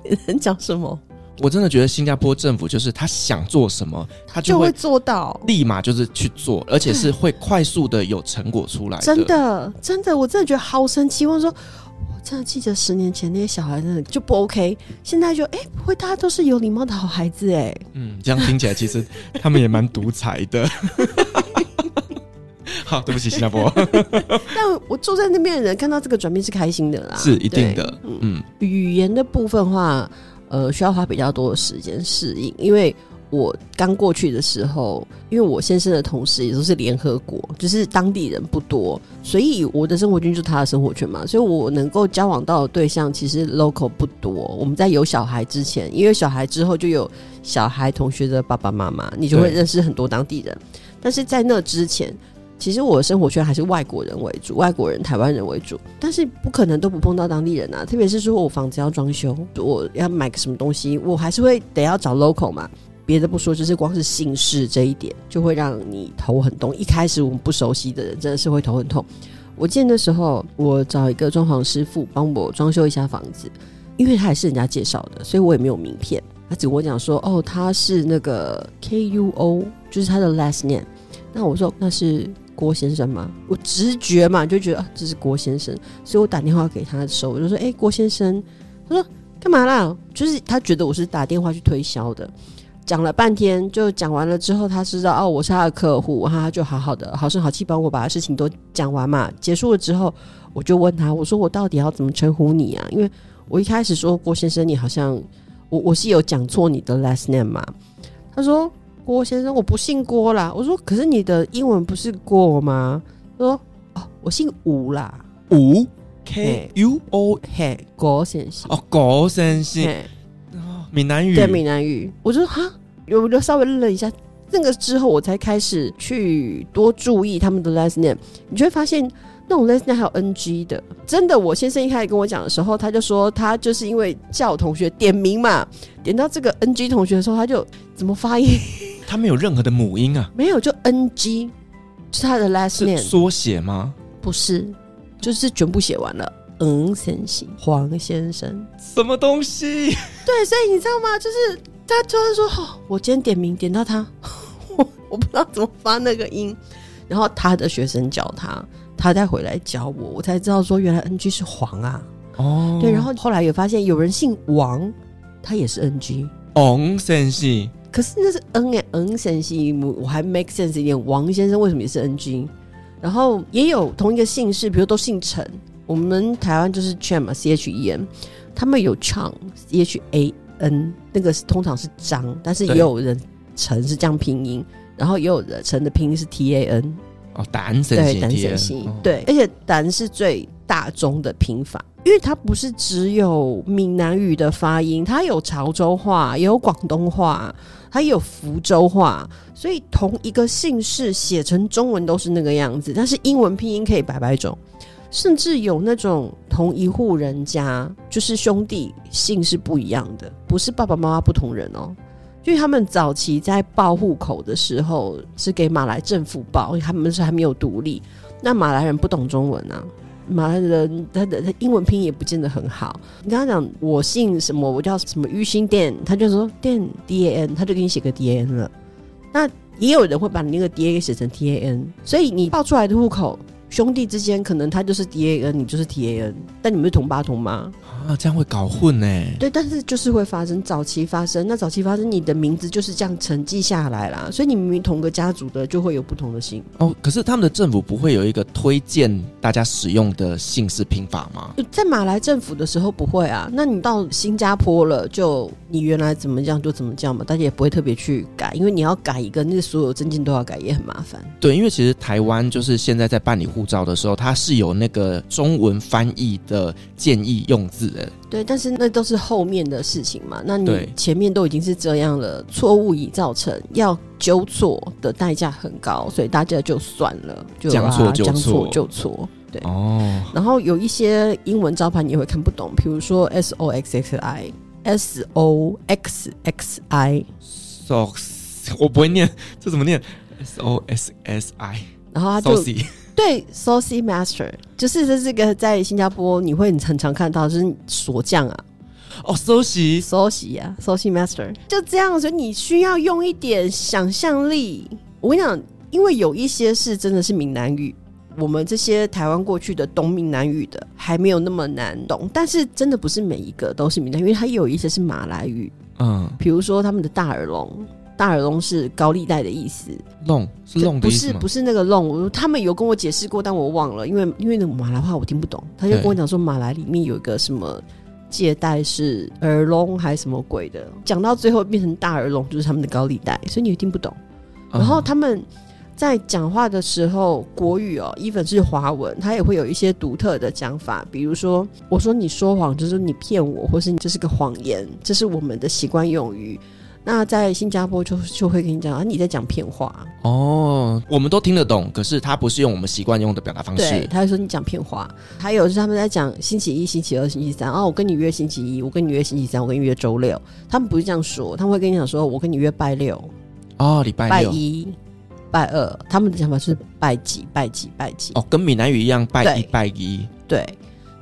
你能讲什么？我真的觉得新加坡政府就是他想做什么，他就会，做到，立马就是去做，而且是会快速的有成果出来的。真的，真的，我真的觉得好神奇。我说。真的记得十年前那些小孩真的就不 OK，现在就哎、欸、不会，大家都是有礼貌的好孩子哎。嗯，这样听起来其实他们也蛮独裁的。好，对不起，新加坡。但我住在那边的人看到这个转变是开心的啦，是一定的。嗯，嗯语言的部分的话，呃，需要花比较多的时间适应，因为。我刚过去的时候，因为我先生的同事也都是联合国，就是当地人不多，所以我的生活圈就是他的生活圈嘛，所以我能够交往到的对象其实 local 不多。我们在有小孩之前，因为小孩之后就有小孩同学的爸爸妈妈，你就会认识很多当地人。但是在那之前，其实我的生活圈还是外国人为主，外国人、台湾人为主，但是不可能都不碰到当地人啊。特别是说我房子要装修，我要买个什么东西，我还是会得要找 local 嘛。别的不说，就是光是姓氏这一点就会让你头很痛。一开始我们不熟悉的人，真的是会头很痛。我见的时候，我找一个装潢师傅帮我装修一下房子，因为他也是人家介绍的，所以我也没有名片。他只跟我讲说：“哦，他是那个 K U O，就是他的 last name。”那我说：“那是郭先生吗？”我直觉嘛，就觉得，这是郭先生，所以我打电话给他的时候，我就说：“哎，郭先生。”他说：“干嘛啦？”就是他觉得我是打电话去推销的。讲了半天，就讲完了之后，他知道哦，我是他的客户，他就好好的好声好气帮我把事情都讲完嘛。结束了之后，我就问他，我说我到底要怎么称呼你啊？因为我一开始说郭先生，你好像我我是有讲错你的 last name 嘛。他说郭先生，我不姓郭啦。我说可是你的英文不是郭吗？他说哦，我姓吴啦，吴 K U O 嘿，郭先生哦，郭先生，闽南语对闽南语，我就哈。我就稍微愣了一下，那个之后我才开始去多注意他们的 last name，你就会发现那种 last name 还有 NG 的。真的，我先生一开始跟我讲的时候，他就说他就是因为叫同学点名嘛，点到这个 NG 同学的时候，他就怎么发音？他没有任何的母音啊，没有，就 NG，是他的 last name 缩写吗？不是，就是全部写完了。嗯，先生，黄先生，什么东西？对，所以你知道吗？就是。他突然说：“、哦，我今天点名点到他，我 我不知道怎么发那个音。然后他的学生教他，他再回来教我，我才知道说原来 NG 是黄啊。哦，对。然后后来有发现有人姓王，他也是 NG。王先生，可是那是 N 哎，N 先生，我还 make sense 一点。王先生为什么也是 NG？然后也有同一个姓氏，比如都姓陈，我们台湾就是 Chen 嘛，C H E N，他们有 Chang，C H A。N 那个是通常是张，但是也有人陈是这样拼音，然后也有人陈的拼音是 T A N 哦，胆神对胆神系对，而且胆是最大宗的拼法，因为它不是只有闽南语的发音，它有潮州话，也有广东话，它也有福州话，所以同一个姓氏写成中文都是那个样子，但是英文拼音可以百百种，甚至有那种同一户人家就是兄弟姓是不一样的，不是爸爸妈妈不同人哦。因为他们早期在报户口的时候是给马来政府报，他们是还没有独立，那马来人不懂中文啊。马来人他的他英文拼也不见得很好。你跟他讲我姓什么，我叫什么于心店，他就说店 D A N，他就给你写个 D A N 了。那也有人会把你那个 D A 给写成 T A N，所以你报出来的户口，兄弟之间可能他就是 D A N，你就是 T A N，但你们是同爸同妈。啊，这样会搞混呢？对，但是就是会发生，早期发生，那早期发生，你的名字就是这样承继下来啦。所以你明明同个家族的，就会有不同的姓。哦，可是他们的政府不会有一个推荐大家使用的姓氏拼法吗？在马来政府的时候不会啊。那你到新加坡了，就你原来怎么讲就怎么叫嘛，大家也不会特别去改，因为你要改一个，那所有证件都要改，也很麻烦。对，因为其实台湾就是现在在办理护照的时候，它是有那个中文翻译的建议用字的。对，但是那都是后面的事情嘛。那你前面都已经是这样了，错误已造成，要纠错的代价很高，所以大家就算了，就将错就错，将错就错。对哦。然后有一些英文招牌你会看不懂，比如说 S O X X I，S O X X I，Socks，我不会念，这怎么念？S O S S I，然后他就。对，Saucy Master 就是这是个在新加坡你会很常看到，就是锁匠啊。哦 sociy 啊 sociy Master 就这样，所以你需要用一点想象力。我跟你讲，因为有一些是真的是闽南语，我们这些台湾过去的懂闽南语的还没有那么难懂，但是真的不是每一个都是闽南语，因为它有一些是马来语。嗯，比如说他们的大耳窿。大耳窿是高利贷的意思，loan 是 loan 的意思？不是不是那个 loan，他们有跟我解释过，但我忘了，因为因为那个马来话我听不懂，他就跟我讲说马来里面有一个什么借贷是耳窿还是什么鬼的，讲到最后变成大耳窿就是他们的高利贷，所以你也听不懂。然后他们在讲话的时候，国语哦，even 是华文，他也会有一些独特的讲法，比如说我说你说谎就是你骗我，或是你这是个谎言，这是我们的习惯用语。那在新加坡就就会跟你讲啊，你在讲骗话哦，我们都听得懂，可是他不是用我们习惯用的表达方式。对，他就说你讲骗话。还有就是他们在讲星期一、星期二、星期三哦，我跟你约星期一，我跟你约星期三，我跟你约周六。他们不是这样说，他们会跟你讲说，我跟你约拜六哦，礼拜六、拜一、拜二。他们的想法是拜几、拜几、拜几。哦，跟闽南语一样，拜一、拜一。对。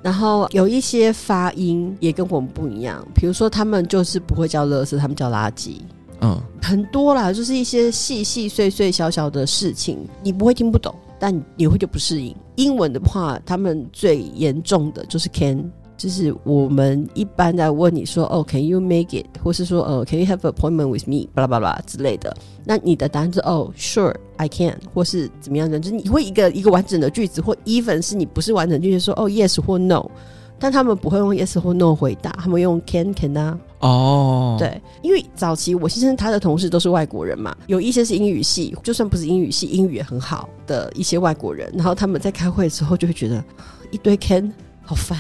然后有一些发音也跟我们不一样，比如说他们就是不会叫垃圾，他们叫垃圾。嗯，很多啦，就是一些细细碎碎小小的事情，你不会听不懂，但你会就不适应。英文的话，他们最严重的就是 can。就是我们一般在问你说哦，Can you make it？或是说呃，Can you have an appointment with me？巴拉巴拉之类的。那你的答案是哦，Sure，I can，或是怎么样的？就是你会一个一个完整的句子，或 even 是你不是完整句子说哦，Yes 或 No，但他们不会用 Yes 或 No 回答，他们用 Can can 啊。哦，对，因为早期我先生他的同事都是外国人嘛，有一些是英语系，就算不是英语系，英语也很好的一些外国人，然后他们在开会的时候就会觉得一堆 Can 好烦。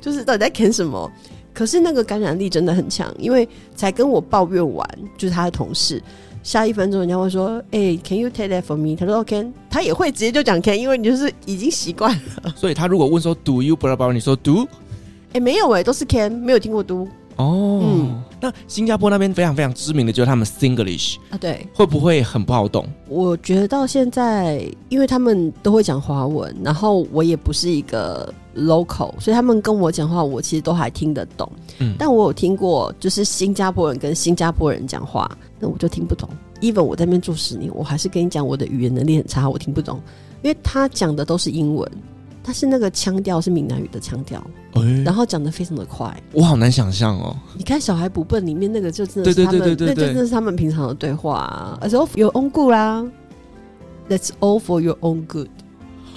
就是到底在啃什么？可是那个感染力真的很强，因为才跟我抱怨完，就是他的同事，下一分钟人家会说：“哎、欸，Can you take that for me？” 他说：“OK。”他也会直接就讲 “Can”，因为你就是已经习惯了。所以他如果问说 “Do you？” blah blah”，，你说 “Do”？哎、欸，没有哎、欸，都是 “Can”，没有听过 “Do”。哦，嗯，那新加坡那边非常非常知名的就是他们 Singlish 啊，对，会不会很不好懂？我觉得到现在，因为他们都会讲华文，然后我也不是一个 local，所以他们跟我讲话，我其实都还听得懂。嗯，但我有听过，就是新加坡人跟新加坡人讲话，那我就听不懂。Even 我在那边住十年，我还是跟你讲，我的语言能力很差，我听不懂，因为他讲的都是英文。但是那个腔调是闽南语的腔调，欸、然后讲的非常的快，我好难想象哦。你看《小孩不笨》里面那个就真的是他们，对对对对对对，那真的是他们平常的对话啊。All for your own good 啦，That's all for your own good。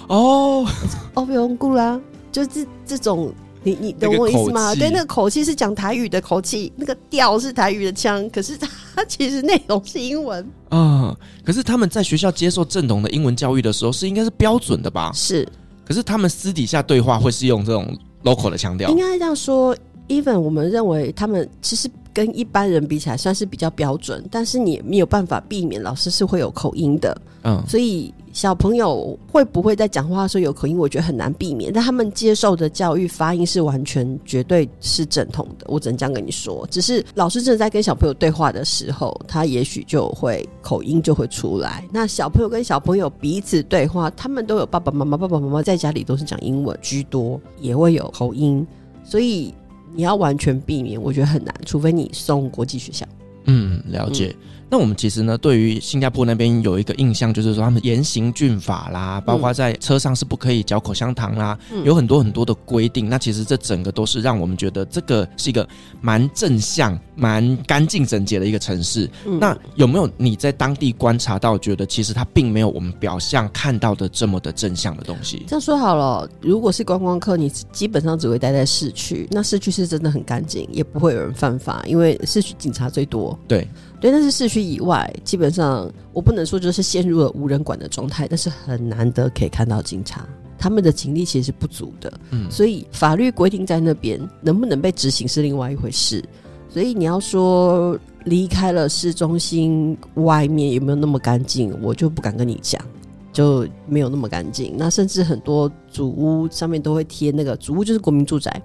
哦 for your own good 啦，就是这这种，你你懂我意思吗？对，那个口气是讲台语的口气，那个调是台语的腔，可是它其实内容是英文。嗯，可是他们在学校接受正统的英文教育的时候，是应该是标准的吧？是。可是他们私底下对话会是用这种 local 的腔调。应该这样说，even 我们认为他们其实跟一般人比起来算是比较标准，但是你没有办法避免老师是会有口音的。嗯，所以。小朋友会不会在讲话的时候有口音？我觉得很难避免。但他们接受的教育发音是完全绝对是正统的。我只能这样跟你说。只是老师正在跟小朋友对话的时候，他也许就会口音就会出来。那小朋友跟小朋友彼此对话，他们都有爸爸妈妈，爸爸妈妈在家里都是讲英文居多，也会有口音。所以你要完全避免，我觉得很难，除非你送国际学校。嗯，了解。那我们其实呢，对于新加坡那边有一个印象，就是说他们严刑峻法啦，包括在车上是不可以嚼口香糖啦，嗯、有很多很多的规定。那其实这整个都是让我们觉得这个是一个蛮正向、蛮干净整洁的一个城市。嗯、那有没有你在当地观察到，觉得其实它并没有我们表象看到的这么的正向的东西？这样说好了，如果是观光客，你基本上只会待在市区，那市区是真的很干净，也不会有人犯法，因为市区警察最多。对。对，但是市区以外，基本上我不能说就是陷入了无人管的状态，但是很难得可以看到警察，他们的警力其实是不足的。嗯，所以法律规定在那边，能不能被执行是另外一回事。所以你要说离开了市中心外面有没有那么干净，我就不敢跟你讲，就没有那么干净。那甚至很多主屋上面都会贴那个主屋就是国民住宅。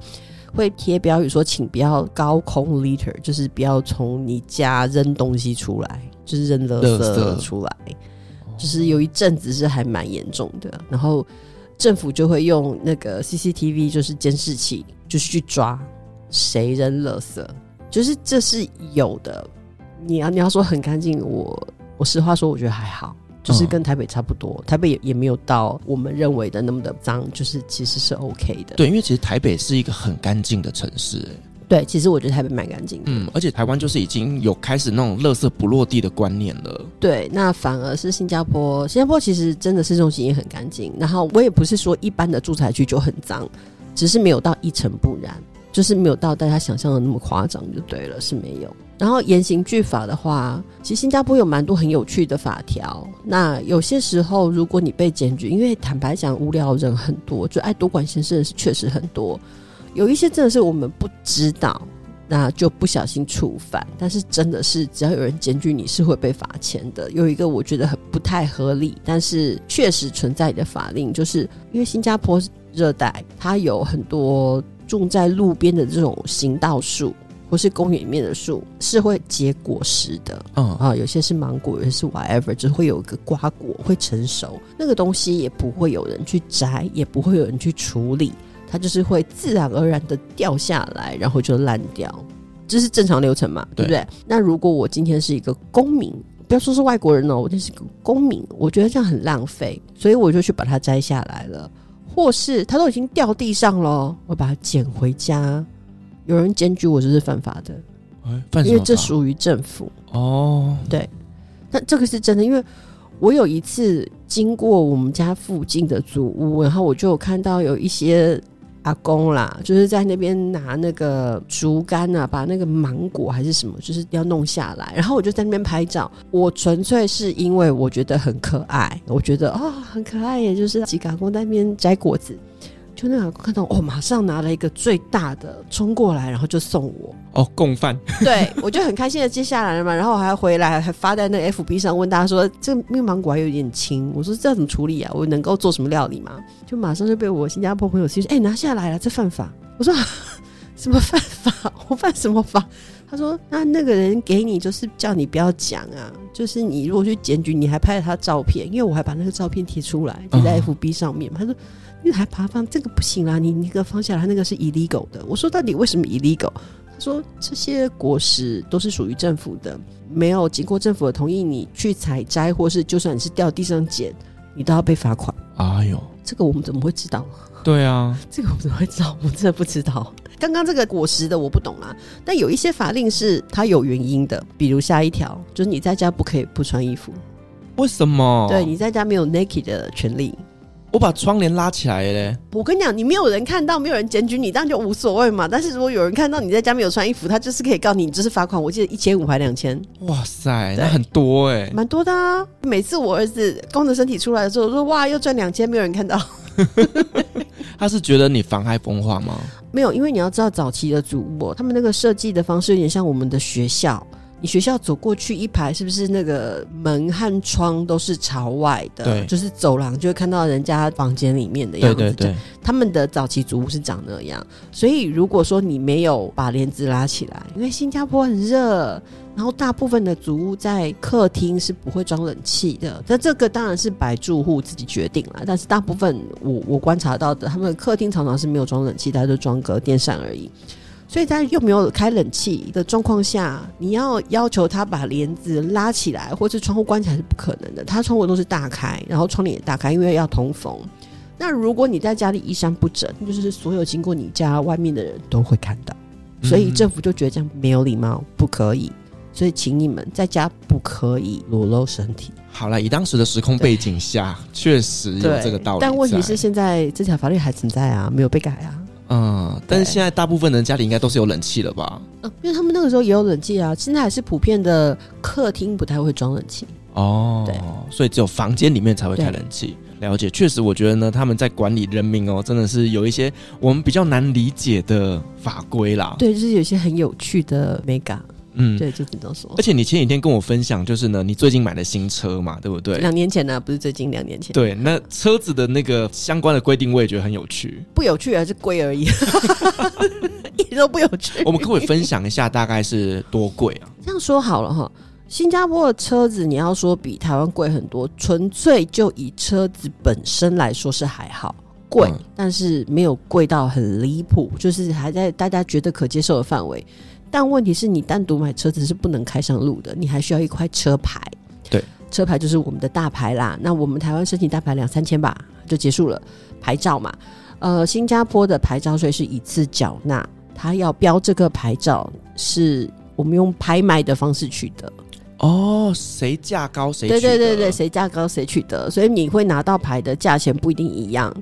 会贴标语说，请不要高空 litter，就是不要从你家扔东西出来，就是扔垃圾出来。就是有一阵子是还蛮严重的，然后政府就会用那个 CCTV，就是监视器，就是去抓谁扔垃圾，就是这是有的。你要你要说很干净，我我实话说，我觉得还好。就是跟台北差不多，台北也也没有到我们认为的那么的脏，就是其实是 OK 的。对，因为其实台北是一个很干净的城市。对，其实我觉得台北蛮干净的。嗯，而且台湾就是已经有开始那种垃圾不落地的观念了。对，那反而是新加坡，新加坡其实真的市中心也很干净。然后我也不是说一般的住宅区就很脏，只是没有到一尘不染，就是没有到大家想象的那么夸张，就对了，是没有。然后严刑峻法的话，其实新加坡有蛮多很有趣的法条。那有些时候，如果你被检举，因为坦白讲，无聊人很多，就爱多管闲事的人是确实很多。有一些真的是我们不知道，那就不小心触犯。但是真的是，只要有人检举，你是会被罚钱的。有一个我觉得很不太合理，但是确实存在的法令，就是因为新加坡热带，它有很多种在路边的这种行道树。或是公园里面的树是会结果实的，嗯啊，有些是芒果，有些是 whatever，就会有一个瓜果会成熟，那个东西也不会有人去摘，也不会有人去处理，它就是会自然而然的掉下来，然后就烂掉，这是正常流程嘛，对不对？对。那如果我今天是一个公民，不要说是外国人哦，我就是个公民，我觉得这样很浪费，所以我就去把它摘下来了，或是它都已经掉地上了，我把它捡回家。有人检举我，就是犯法的，欸、因为这属于政府哦。对，但这个是真的，因为我有一次经过我们家附近的祖屋，然后我就有看到有一些阿公啦，就是在那边拿那个竹竿啊，把那个芒果还是什么，就是要弄下来，然后我就在那边拍照。我纯粹是因为我觉得很可爱，我觉得啊、哦、很可爱，也就是几个阿公在那边摘果子。就那个看到哦，马上拿了一个最大的冲过来，然后就送我哦，共犯。对，我就很开心的接下来了嘛，然后我还回来还发在那个 FB 上问大家说，这个蜜芒果还有点轻，我说这要怎么处理啊？我能够做什么料理吗？就马上就被我新加坡朋友说，哎、欸，拿下来了，这犯法。我说 什么犯法？我犯什么法？他说那那个人给你就是叫你不要讲啊，就是你如果去检举，你还拍了他照片，因为我还把那个照片贴出来贴在 FB 上面。他说。因为还爬放这个不行啦，你那个放下来，那个是 illegal 的。我说到底为什么 illegal？他说这些果实都是属于政府的，没有经过政府的同意，你去采摘，或是就算你是掉地上捡，你都要被罚款。哎呦，这个我们怎么会知道？对啊，这个我们怎么会知道？我真的不知道。刚刚这个果实的我不懂啊，但有一些法令是它有原因的，比如下一条就是你在家不可以不穿衣服。为什么？对，你在家没有 naked 的权利。我把窗帘拉起来嘞！我跟你讲，你没有人看到，没有人检举你，当然就无所谓嘛。但是如果有人看到你在家没有穿衣服，他就是可以告你，你就是罚款。我记得一千五还两千。哇塞，那很多哎、欸，蛮多的啊！每次我儿子光着身体出来的时候，我说哇，又赚两千，没有人看到。他是觉得你妨害风化吗？没有，因为你要知道早期的主卧，他们那个设计的方式有点像我们的学校。你学校走过去一排，是不是那个门和窗都是朝外的？对，就是走廊就会看到人家房间里面的样子。对对对，他们的早期祖屋是长那样。所以如果说你没有把帘子拉起来，因为新加坡很热，然后大部分的祖屋在客厅是不会装冷气的。那这个当然是白住户自己决定了，但是大部分我我观察到的，他们的客厅常常是没有装冷气，大家都装个电扇而已。所以在又没有开冷气的状况下，你要要求他把帘子拉起来，或是窗户关起来是不可能的。他窗户都是大开，然后窗帘也大开，因为要通风。那如果你在家里衣衫不整，就是所有经过你家外面的人都会看到。所以政府就觉得这样没有礼貌，不可以。所以请你们在家不可以裸露身体。好了，以当时的时空背景下，确实有这个道理。但问题是，现在这条法律还存在啊，没有被改啊。嗯，但是现在大部分人家里应该都是有冷气了吧？嗯，因为他们那个时候也有冷气啊。现在还是普遍的客厅不太会装冷气哦。对，所以只有房间里面才会开冷气。了解，确实，我觉得呢，他们在管理人民哦，真的是有一些我们比较难理解的法规啦。对，就是有些很有趣的美感。嗯，对，就只能说。而且你前几天跟我分享，就是呢，你最近买了新车嘛，对不对？两年前呢，不是最近两年前。对，那车子的那个相关的规定，我也觉得很有趣。不有趣还是贵而已，一点都不有趣。我们可不可以分享一下大概是多贵啊？这样说好了哈，新加坡的车子你要说比台湾贵很多，纯粹就以车子本身来说是还好贵，嗯，但是没有贵到很离谱，就是还在大家觉得可接受的范围。但问题是你单独买车子是不能开上路的，你还需要一块车牌。对，车牌就是我们的大牌啦。那我们台湾申请大牌两三千吧，就结束了。牌照嘛，呃，新加坡的牌照税是一次缴纳，他要标这个牌照是我们用拍卖的方式取得。哦，谁价高谁取得？对对对对，谁价高谁取得，所以你会拿到牌的价钱不一定一样。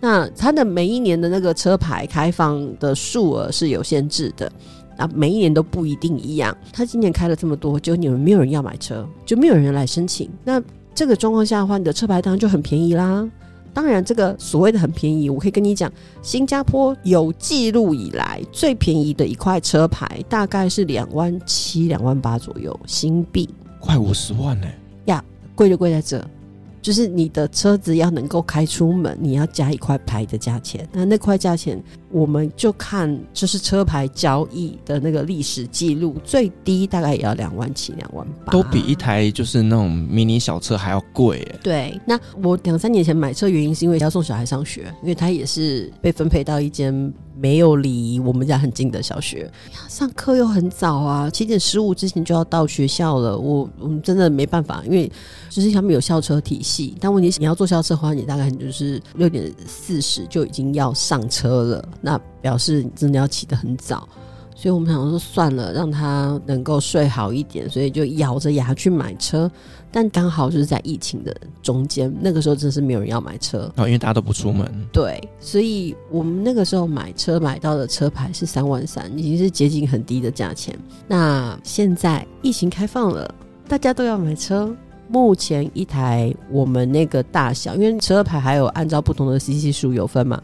那它的每一年的那个车牌开放的数额是有限制的。啊，每一年都不一定一样。他今年开了这么多，就你们没有人要买车，就没有人来申请。那这个状况下的话，你的车牌当然就很便宜啦。当然，这个所谓的很便宜，我可以跟你讲，新加坡有记录以来最便宜的一块车牌，大概是两万七、两万八左右新币，快五十万呢、欸。呀，贵就贵在这。就是你的车子要能够开出门，你要加一块牌的价钱。那那块价钱，我们就看就是车牌交易的那个历史记录，最低大概也要两万七、两万八，都比一台就是那种迷你小车还要贵耶。对，那我两三年前买车原因是因为要送小孩上学，因为他也是被分配到一间。没有离我们家很近的小学，上课又很早啊，七点十五之前就要到学校了。我我们真的没办法，因为就是他们有校车体系，但问题是你要坐校车的话，你大概就是六点四十就已经要上车了，那表示你真的要起得很早。所以我们想说算了，让他能够睡好一点，所以就咬着牙去买车。但刚好就是在疫情的中间，那个时候真是没有人要买车哦，因为大家都不出门。对，所以我们那个时候买车买到的车牌是三万三，已经是接近很低的价钱。那现在疫情开放了，大家都要买车。目前一台我们那个大小，因为车牌还有按照不同的 CC 数有分嘛。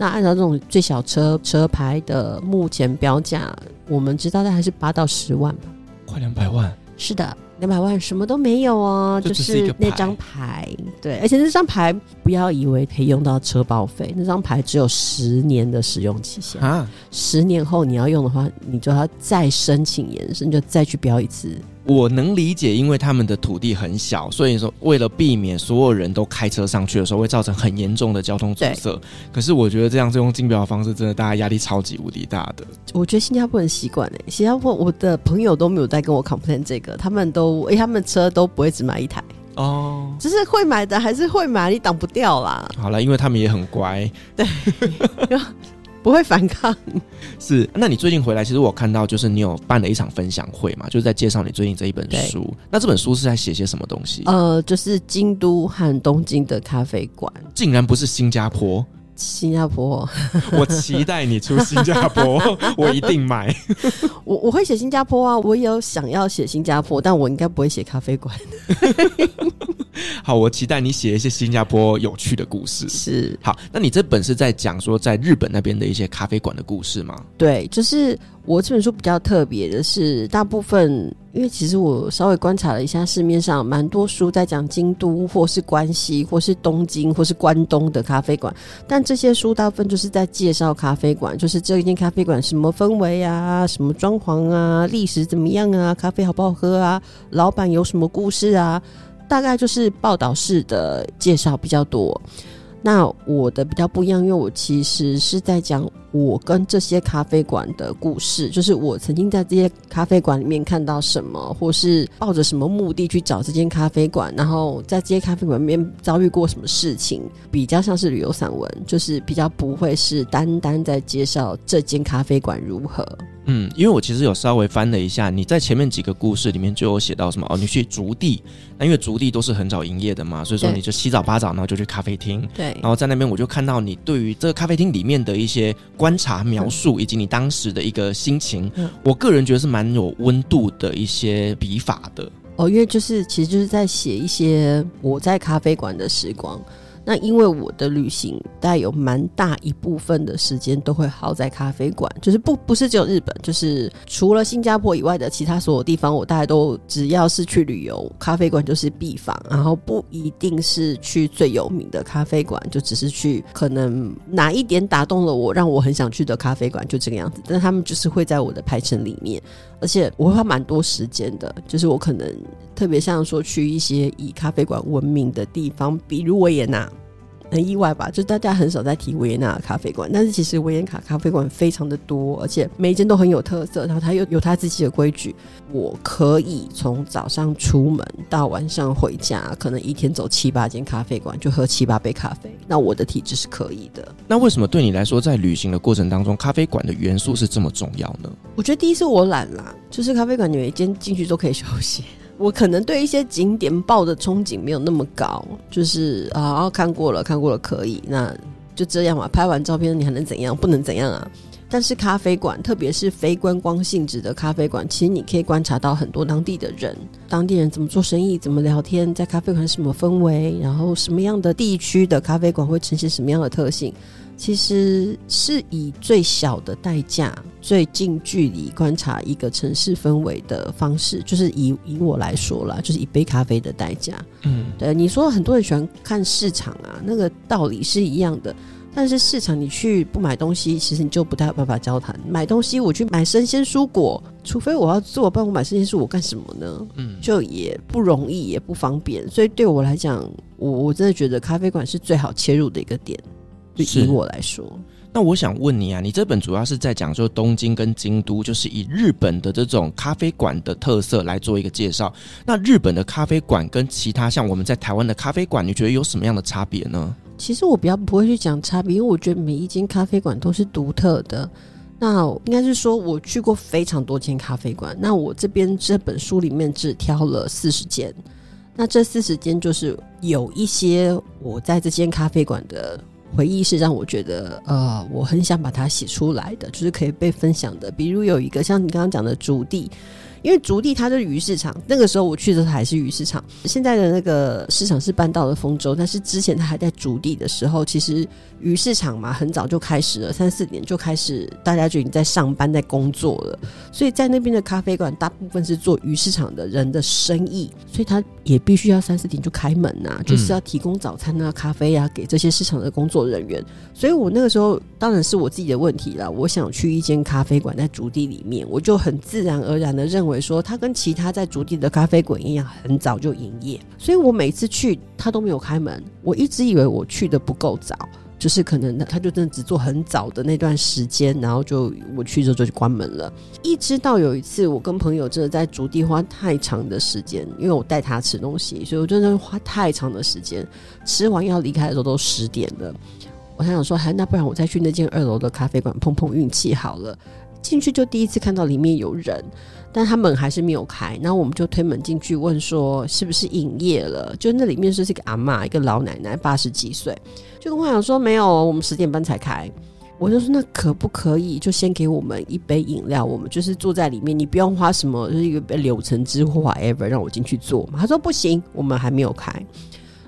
那按照这种最小车车牌的目前标价，我们知道的还是八到十万吧，快两百万。是的。两百万什么都没有哦，就，就是那张牌，对，而且那张牌不要以为可以用到车报废，那张牌只有十年的使用期限啊，十年后你要用的话，你就要再申请延伸，就再去标一次。我能理解，因为他们的土地很小，所以说为了避免所有人都开车上去的时候会造成很严重的交通阻塞。可是我觉得这样这种竞标的方式，真的大家压力超级无敌大的。我觉得新加坡人习惯诶，新加坡我的朋友都没有在跟我 complain 这个，他们都诶，他们车都不会只买一台哦，只是会买的还是会买，你挡不掉啦。好了，因为他们也很乖，对。不会反抗，是。那你最近回来，其实我看到就是你有办了一场分享会嘛，就是在介绍你最近这一本书。那这本书是在写些什么东西？呃，就是京都和东京的咖啡馆，竟然不是新加坡。新加坡，我期待你出新加坡，我一定买。我我会写新加坡啊，我有想要写新加坡，但我应该不会写咖啡馆。好，我期待你写一些新加坡有趣的故事。是，好，那你这本是在讲说在日本那边的一些咖啡馆的故事吗？对，就是我这本书比较特别的是，大部分因为其实我稍微观察了一下市面上蛮多书在讲京都或是关西或是东京或是关东的咖啡馆，但这些书大部分就是在介绍咖啡馆，就是这一间咖啡馆什么氛围啊，什么装潢啊，历史怎么样啊，咖啡好不好喝啊，老板有什么故事啊。大概就是报道式的介绍比较多，那我的比较不一样，因为我其实是在讲我跟这些咖啡馆的故事，就是我曾经在这些咖啡馆里面看到什么，或是抱着什么目的去找这间咖啡馆，然后在这些咖啡馆里面遭遇过什么事情，比较像是旅游散文，就是比较不会是单单在介绍这间咖啡馆如何。嗯，因为我其实有稍微翻了一下，你在前面几个故事里面就有写到什么哦，你去竹地，那因为竹地都是很早营业的嘛，所以说你就七早八早，然后就去咖啡厅，对，然后在那边我就看到你对于这个咖啡厅里面的一些观察描述，以及你当时的一个心情，嗯、我个人觉得是蛮有温度的一些笔法的哦，因为就是其实就是在写一些我在咖啡馆的时光。那因为我的旅行，大概有蛮大一部分的时间都会耗在咖啡馆，就是不不是只有日本，就是除了新加坡以外的其他所有地方，我大概都只要是去旅游，咖啡馆就是必访，然后不一定是去最有名的咖啡馆，就只是去可能哪一点打动了我，让我很想去的咖啡馆，就这个样子。但他们就是会在我的排程里面，而且我会花蛮多时间的，就是我可能特别像说去一些以咖啡馆闻名的地方，比如维也纳。很意外吧？就大家很少在提维也纳咖啡馆，但是其实维也纳咖啡馆非常的多，而且每一间都很有特色，然后它又有它自己的规矩。我可以从早上出门到晚上回家，可能一天走七八间咖啡馆，就喝七八杯咖啡。那我的体质是可以的。那为什么对你来说，在旅行的过程当中，咖啡馆的元素是这么重要呢？我觉得第一是我懒啦，就是咖啡馆每一间进去都可以休息。我可能对一些景点抱的憧憬没有那么高，就是啊，看过了，看过了，可以，那就这样嘛。拍完照片，你还能怎样？不能怎样啊。但是咖啡馆，特别是非观光性质的咖啡馆，其实你可以观察到很多当地的人，当地人怎么做生意，怎么聊天，在咖啡馆什么氛围，然后什么样的地区的咖啡馆会呈现什么样的特性。其实是以最小的代价、最近距离观察一个城市氛围的方式，就是以以我来说啦，就是一杯咖啡的代价。嗯，对，你说很多人喜欢看市场啊，那个道理是一样的。但是市场你去不买东西，其实你就不太有办法交谈。买东西我去买生鲜蔬果，除非我要做，不然我买生鲜蔬果干什么呢？嗯，就也不容易，也不方便。所以对我来讲，我我真的觉得咖啡馆是最好切入的一个点。以我来说，那我想问你啊，你这本主要是在讲说东京跟京都，就是以日本的这种咖啡馆的特色来做一个介绍。那日本的咖啡馆跟其他像我们在台湾的咖啡馆，你觉得有什么样的差别呢？其实我比较不会去讲差别，因为我觉得每一间咖啡馆都是独特的。那应该是说，我去过非常多间咖啡馆，那我这边这本书里面只挑了四十间。那这四十间就是有一些我在这间咖啡馆的。回忆是让我觉得，呃，我很想把它写出来的，就是可以被分享的。比如有一个像你刚刚讲的竹地。因为竹地它就是鱼市场，那个时候我去的时候还是鱼市场。现在的那个市场是搬到了丰州，但是之前它还在竹地的时候，其实鱼市场嘛，很早就开始了，三四点就开始，大家就已经在上班在工作了。所以在那边的咖啡馆，大部分是做鱼市场的人的生意，所以他也必须要三四点就开门呐、啊，就是要提供早餐啊、咖啡啊给这些市场的工作人员。所以我那个时候当然是我自己的问题了，我想去一间咖啡馆在竹地里面，我就很自然而然的认为。说他跟其他在竹地的咖啡馆一样，很早就营业，所以我每次去他都没有开门。我一直以为我去的不够早，就是可能他就真的只做很早的那段时间，然后就我去之后就关门了。一直到有一次，我跟朋友真的在竹地花太长的时间，因为我带他吃东西，所以我真的花太长的时间，吃完要离开的时候都十点了。我还想说，还那不然我再去那间二楼的咖啡馆碰碰运气好了。进去就第一次看到里面有人。但他门还是没有开，然后我们就推门进去问说是不是营业了？就那里面是一个阿嬷，一个老奶奶，八十几岁，就跟我讲说没有，我们十点半才开。我就说那可不可以就先给我们一杯饮料，我们就是坐在里面，你不用花什么就是一个柳橙汁或 ever 让我进去坐嘛。他说不行，我们还没有开。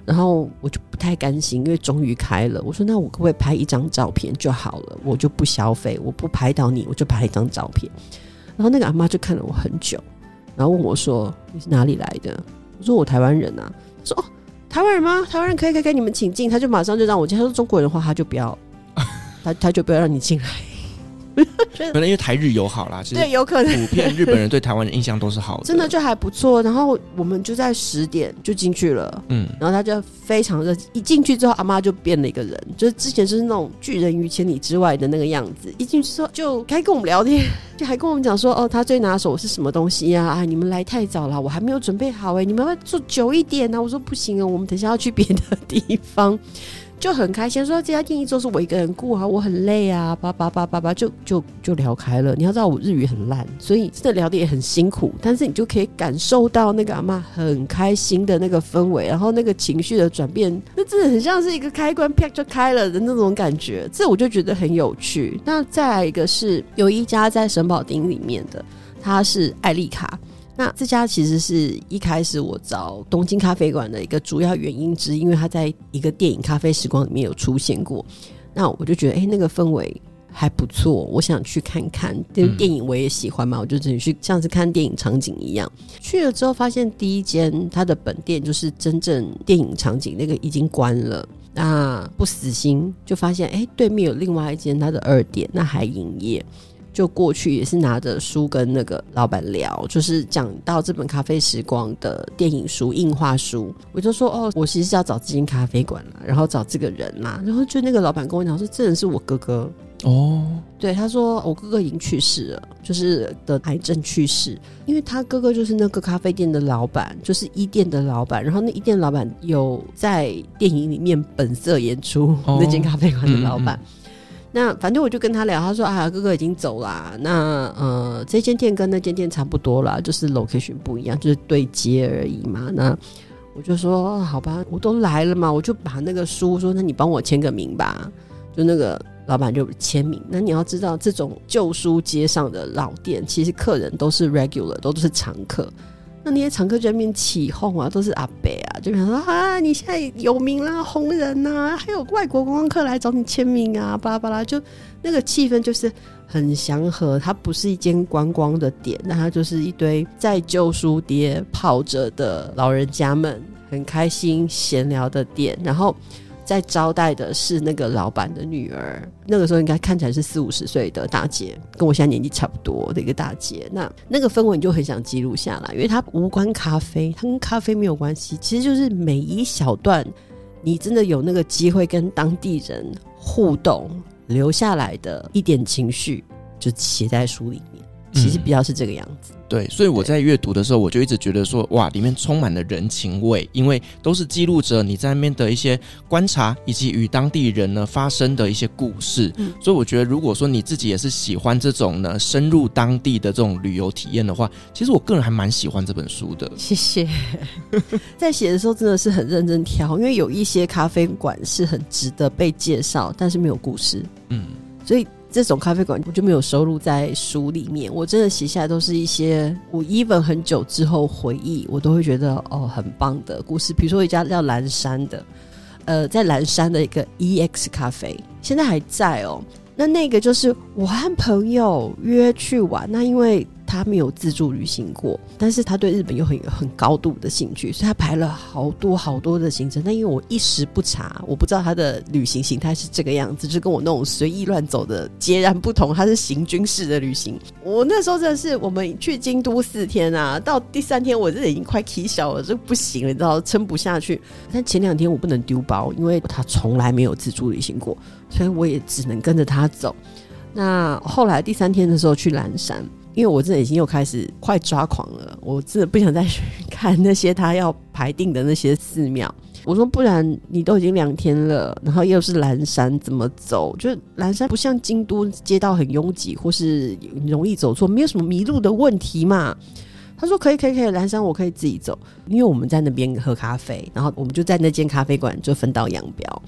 然后我就不太甘心，因为终于开了。我说那我可不可以拍一张照片就好了？我就不消费，我不拍到你，我就拍一张照片。然后那个阿妈就看了我很久，然后问我说你是哪里来的？我说我台湾人啊。说哦，台湾人吗？台湾人可以可以给你们请进。他就马上就让我进。他说中国人的话，他就不要。他他就不要让你进来，可能因为台日友好啦，其实对，有可能普遍日本人对台湾的印象都是好的，真的就还不错。然后我们就在十点就进去了，嗯，然后他就非常的，一进去之后，阿妈就变了一个人，就是之前就是那种拒人于千里之外的那个样子。一进去之后就开始跟我们聊天，就还跟我们讲说，哦，他最拿手是什么东西呀？啊，你们来太早了，我还没有准备好哎，你们要坐久一点呢？我说不行啊，我们等下要去别的地方。就很开心，说这家店一周是我一个人顾啊，我很累啊，叭叭叭叭叭，就就就聊开了。你要知道我日语很烂，所以真的聊得也很辛苦，但是你就可以感受到那个阿嬷很开心的那个氛围，然后那个情绪的转变，那真的很像是一个开关啪就开了的那种感觉，这我就觉得很有趣。那再来一个是有一家在神保町里面的，它是艾丽卡。那这家其实是一开始我找东京咖啡馆的一个主要原因之一，因为它在一个电影《咖啡时光》里面有出现过。那我就觉得，哎、欸，那个氛围还不错，我想去看看。电影我也喜欢嘛，我就只去像是看电影场景一样。去了之后，发现第一间它的本店就是真正电影场景那个已经关了。那不死心，就发现哎、欸，对面有另外一间它的二店，那还营业。就过去也是拿着书跟那个老板聊，就是讲到这本《咖啡时光》的电影书、印画书，我就说哦，我其实是要找这间咖啡馆啦，然后找这个人啦，然后就那个老板跟我讲说，这人是我哥哥。哦，对，他说我哥哥已经去世了，就是得癌症去世，因为他哥哥就是那个咖啡店的老板，就是一店的老板，然后那一店老板有在电影里面本色演出那间咖啡馆的老板。哦嗯嗯那反正我就跟他聊，他说：“啊，哥哥已经走了。那呃，这间店跟那间店差不多啦，就是 location 不一样，就是对接而已嘛。那我就说好吧，我都来了嘛，我就把那个书说，那你帮我签个名吧。就那个老板就签名。那你要知道，这种旧书街上的老店，其实客人都是 regular，都是常客。”那那些常客就在那边起哄啊，都是阿伯啊，就比方说啊，你现在有名啦，红人呐、啊，还有外国观光客来找你签名啊，巴拉巴拉，就那个气氛就是很祥和。它不是一间观光的店，那它就是一堆在旧书店泡着的老人家们，很开心闲聊的店，然后。在招待的是那个老板的女儿，那个时候应该看起来是四五十岁的大姐，跟我现在年纪差不多的一个大姐。那那个氛围你就很想记录下来，因为它无关咖啡，它跟咖啡没有关系，其实就是每一小段你真的有那个机会跟当地人互动留下来的一点情绪，就写在书里面。其实比较是这个样子。对，所以我在阅读的时候，我就一直觉得说，哇，里面充满了人情味，因为都是记录着你在那边的一些观察，以及与当地人呢发生的一些故事。嗯，所以我觉得，如果说你自己也是喜欢这种呢深入当地的这种旅游体验的话，其实我个人还蛮喜欢这本书的。谢谢。在写的时候真的是很认真挑，因为有一些咖啡馆是很值得被介绍，但是没有故事。嗯，所以。这种咖啡馆我就没有收录在书里面，我真的写下来都是一些我 even 很久之后回忆，我都会觉得哦很棒的故事。比如说一家叫蓝山的，呃，在蓝山的一个 EX 咖啡，现在还在哦。那那个就是我和朋友约去玩，那因为。他没有自助旅行过，但是他对日本有很很高度的兴趣，所以他排了好多好多的行程。但因为我一时不查，我不知道他的旅行形态是这个样子，就跟我那种随意乱走的截然不同。他是行军式的旅行。我那时候真的是，我们去京都四天啊，到第三天我真的已经快起小了，就不行了，你知道，撑不下去。但前两天我不能丢包，因为他从来没有自助旅行过，所以我也只能跟着他走。那后来第三天的时候去蓝山。因为我真的已经又开始快抓狂了，我真的不想再去 看那些他要排定的那些寺庙。我说，不然你都已经两天了，然后又是蓝山，怎么走？就蓝山不像京都街道很拥挤，或是容易走错，没有什么迷路的问题嘛。他说可以，可以，可以，蓝山我可以自己走，因为我们在那边喝咖啡，然后我们就在那间咖啡馆就分道扬镳。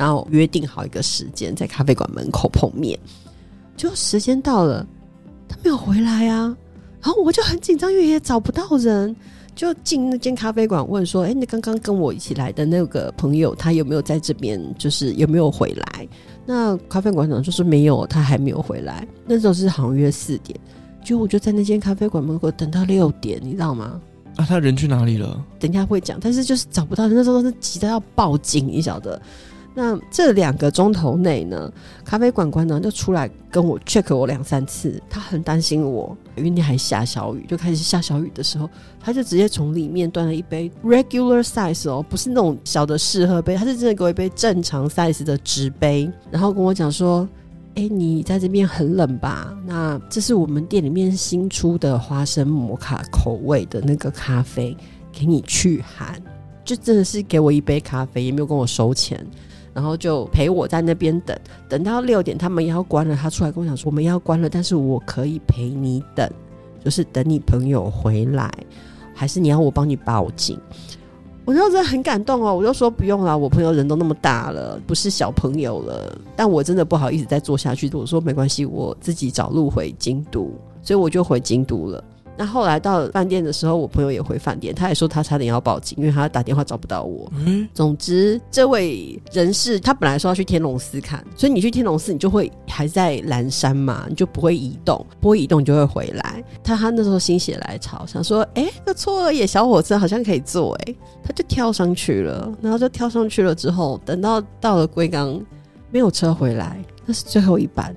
然后约定好一个时间在咖啡馆门口碰面。就时间到了，他没有回来啊，然后我就很紧张，因为也找不到人，就进那间咖啡馆问说：“哎，你刚刚跟我一起来的那个朋友，他有没有在这边？就是有没有回来？”那咖啡馆长就说：“没有，他还没有回来。”那时候是好像约四点，就我就在那间咖啡馆门口等到六点，你知道吗？啊，他人去哪里了？等一下会讲，但是就是找不到人，那时候是急得要报警，你晓得。那这两个钟头内呢，咖啡馆馆长就出来跟我 check 我两三次，他很担心我，因为你还下小雨，就开始下小雨的时候，他就直接从里面端了一杯 regular size 哦，不是那种小的试喝杯，他是真的给我一杯正常 size 的纸杯，然后跟我讲说，哎，你在这边很冷吧？那这是我们店里面新出的花生摩卡口味的那个咖啡，给你去寒，就真的是给我一杯咖啡，也没有跟我收钱。然后就陪我在那边等，等到六点他们要关了，他出来跟我讲说我们要关了，但是我可以陪你等，就是等你朋友回来，还是你要我帮你报警？我就真的很感动哦，我就说不用了，我朋友人都那么大了，不是小朋友了，但我真的不好意思再做下去，我说没关系，我自己找路回京都，所以我就回京都了。那后来到饭店的时候，我朋友也回饭店，他也说他差点要报警，因为他打电话找不到我。嗯，总之这位人士他本来说要去天龙寺看，所以你去天龙寺，你就会还在蓝山嘛，你就不会移动，不会移动你就会回来。他他那时候心血来潮，想说，哎、欸，这错而已，小火车好像可以坐，哎，他就跳上去了，然后就跳上去了之后，等到到了龟冈，没有车回来，那是最后一班。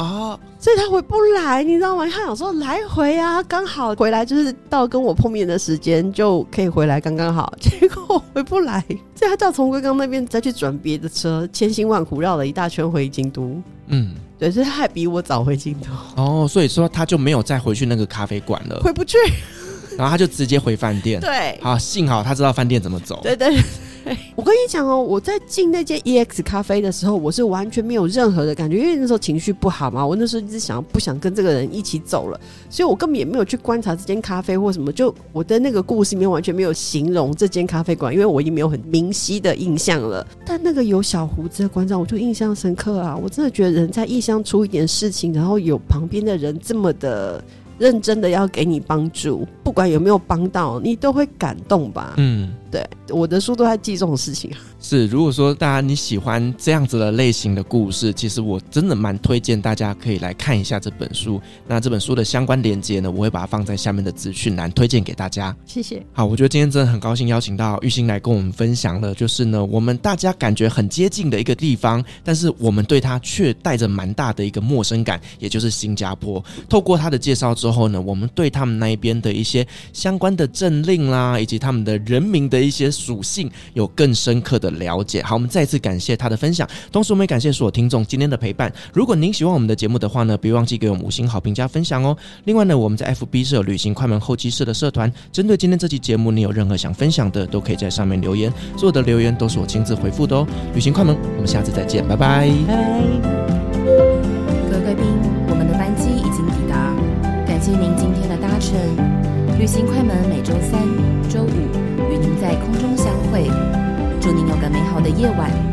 啊，所以他回不来，你知道吗？他想说来回啊，刚好回来就是到跟我碰面的时间就可以回来，刚刚好。结果我回不来，所以他就要从龟冈那边再去转别的车，千辛万苦绕了一大圈回京都。嗯，对，所以他还比我早回京都。哦，所以说他就没有再回去那个咖啡馆了，回不去，然后他就直接回饭店。对，好，幸好他知道饭店怎么走。对对。我跟你讲哦，我在进那间 EX 咖啡的时候，我是完全没有任何的感觉，因为那时候情绪不好嘛。我那时候一直想不想跟这个人一起走了，所以我根本也没有去观察这间咖啡或什么。就我的那个故事里面完全没有形容这间咖啡馆，因为我已经没有很明晰的印象了。但那个有小胡子的馆长，我就印象深刻啊！我真的觉得人在异乡出一点事情，然后有旁边的人这么的。认真的要给你帮助，不管有没有帮到，你都会感动吧？嗯，对，我的书都在记这种事情。是，如果说大家你喜欢这样子的类型的故事，其实我真的蛮推荐大家可以来看一下这本书。那这本书的相关链接呢，我会把它放在下面的资讯栏，推荐给大家。谢谢。好，我觉得今天真的很高兴邀请到玉兴来跟我们分享了，就是呢，我们大家感觉很接近的一个地方，但是我们对它却带着蛮大的一个陌生感，也就是新加坡。透过他的介绍。之后呢，我们对他们那一边的一些相关的政令啦，以及他们的人民的一些属性有更深刻的了解。好，我们再次感谢他的分享，同时我们也感谢所有听众今天的陪伴。如果您喜欢我们的节目的话呢，别忘记给我们五星好评加分享哦。另外呢，我们在 FB 是有旅行快门后期室的社团，针对今天这期节目，你有任何想分享的，都可以在上面留言，所有的留言都是我亲自回复的哦。旅行快门，我们下次再见，拜拜。拜。感谢您今天的搭乘，旅行快门每周三、的夜晚。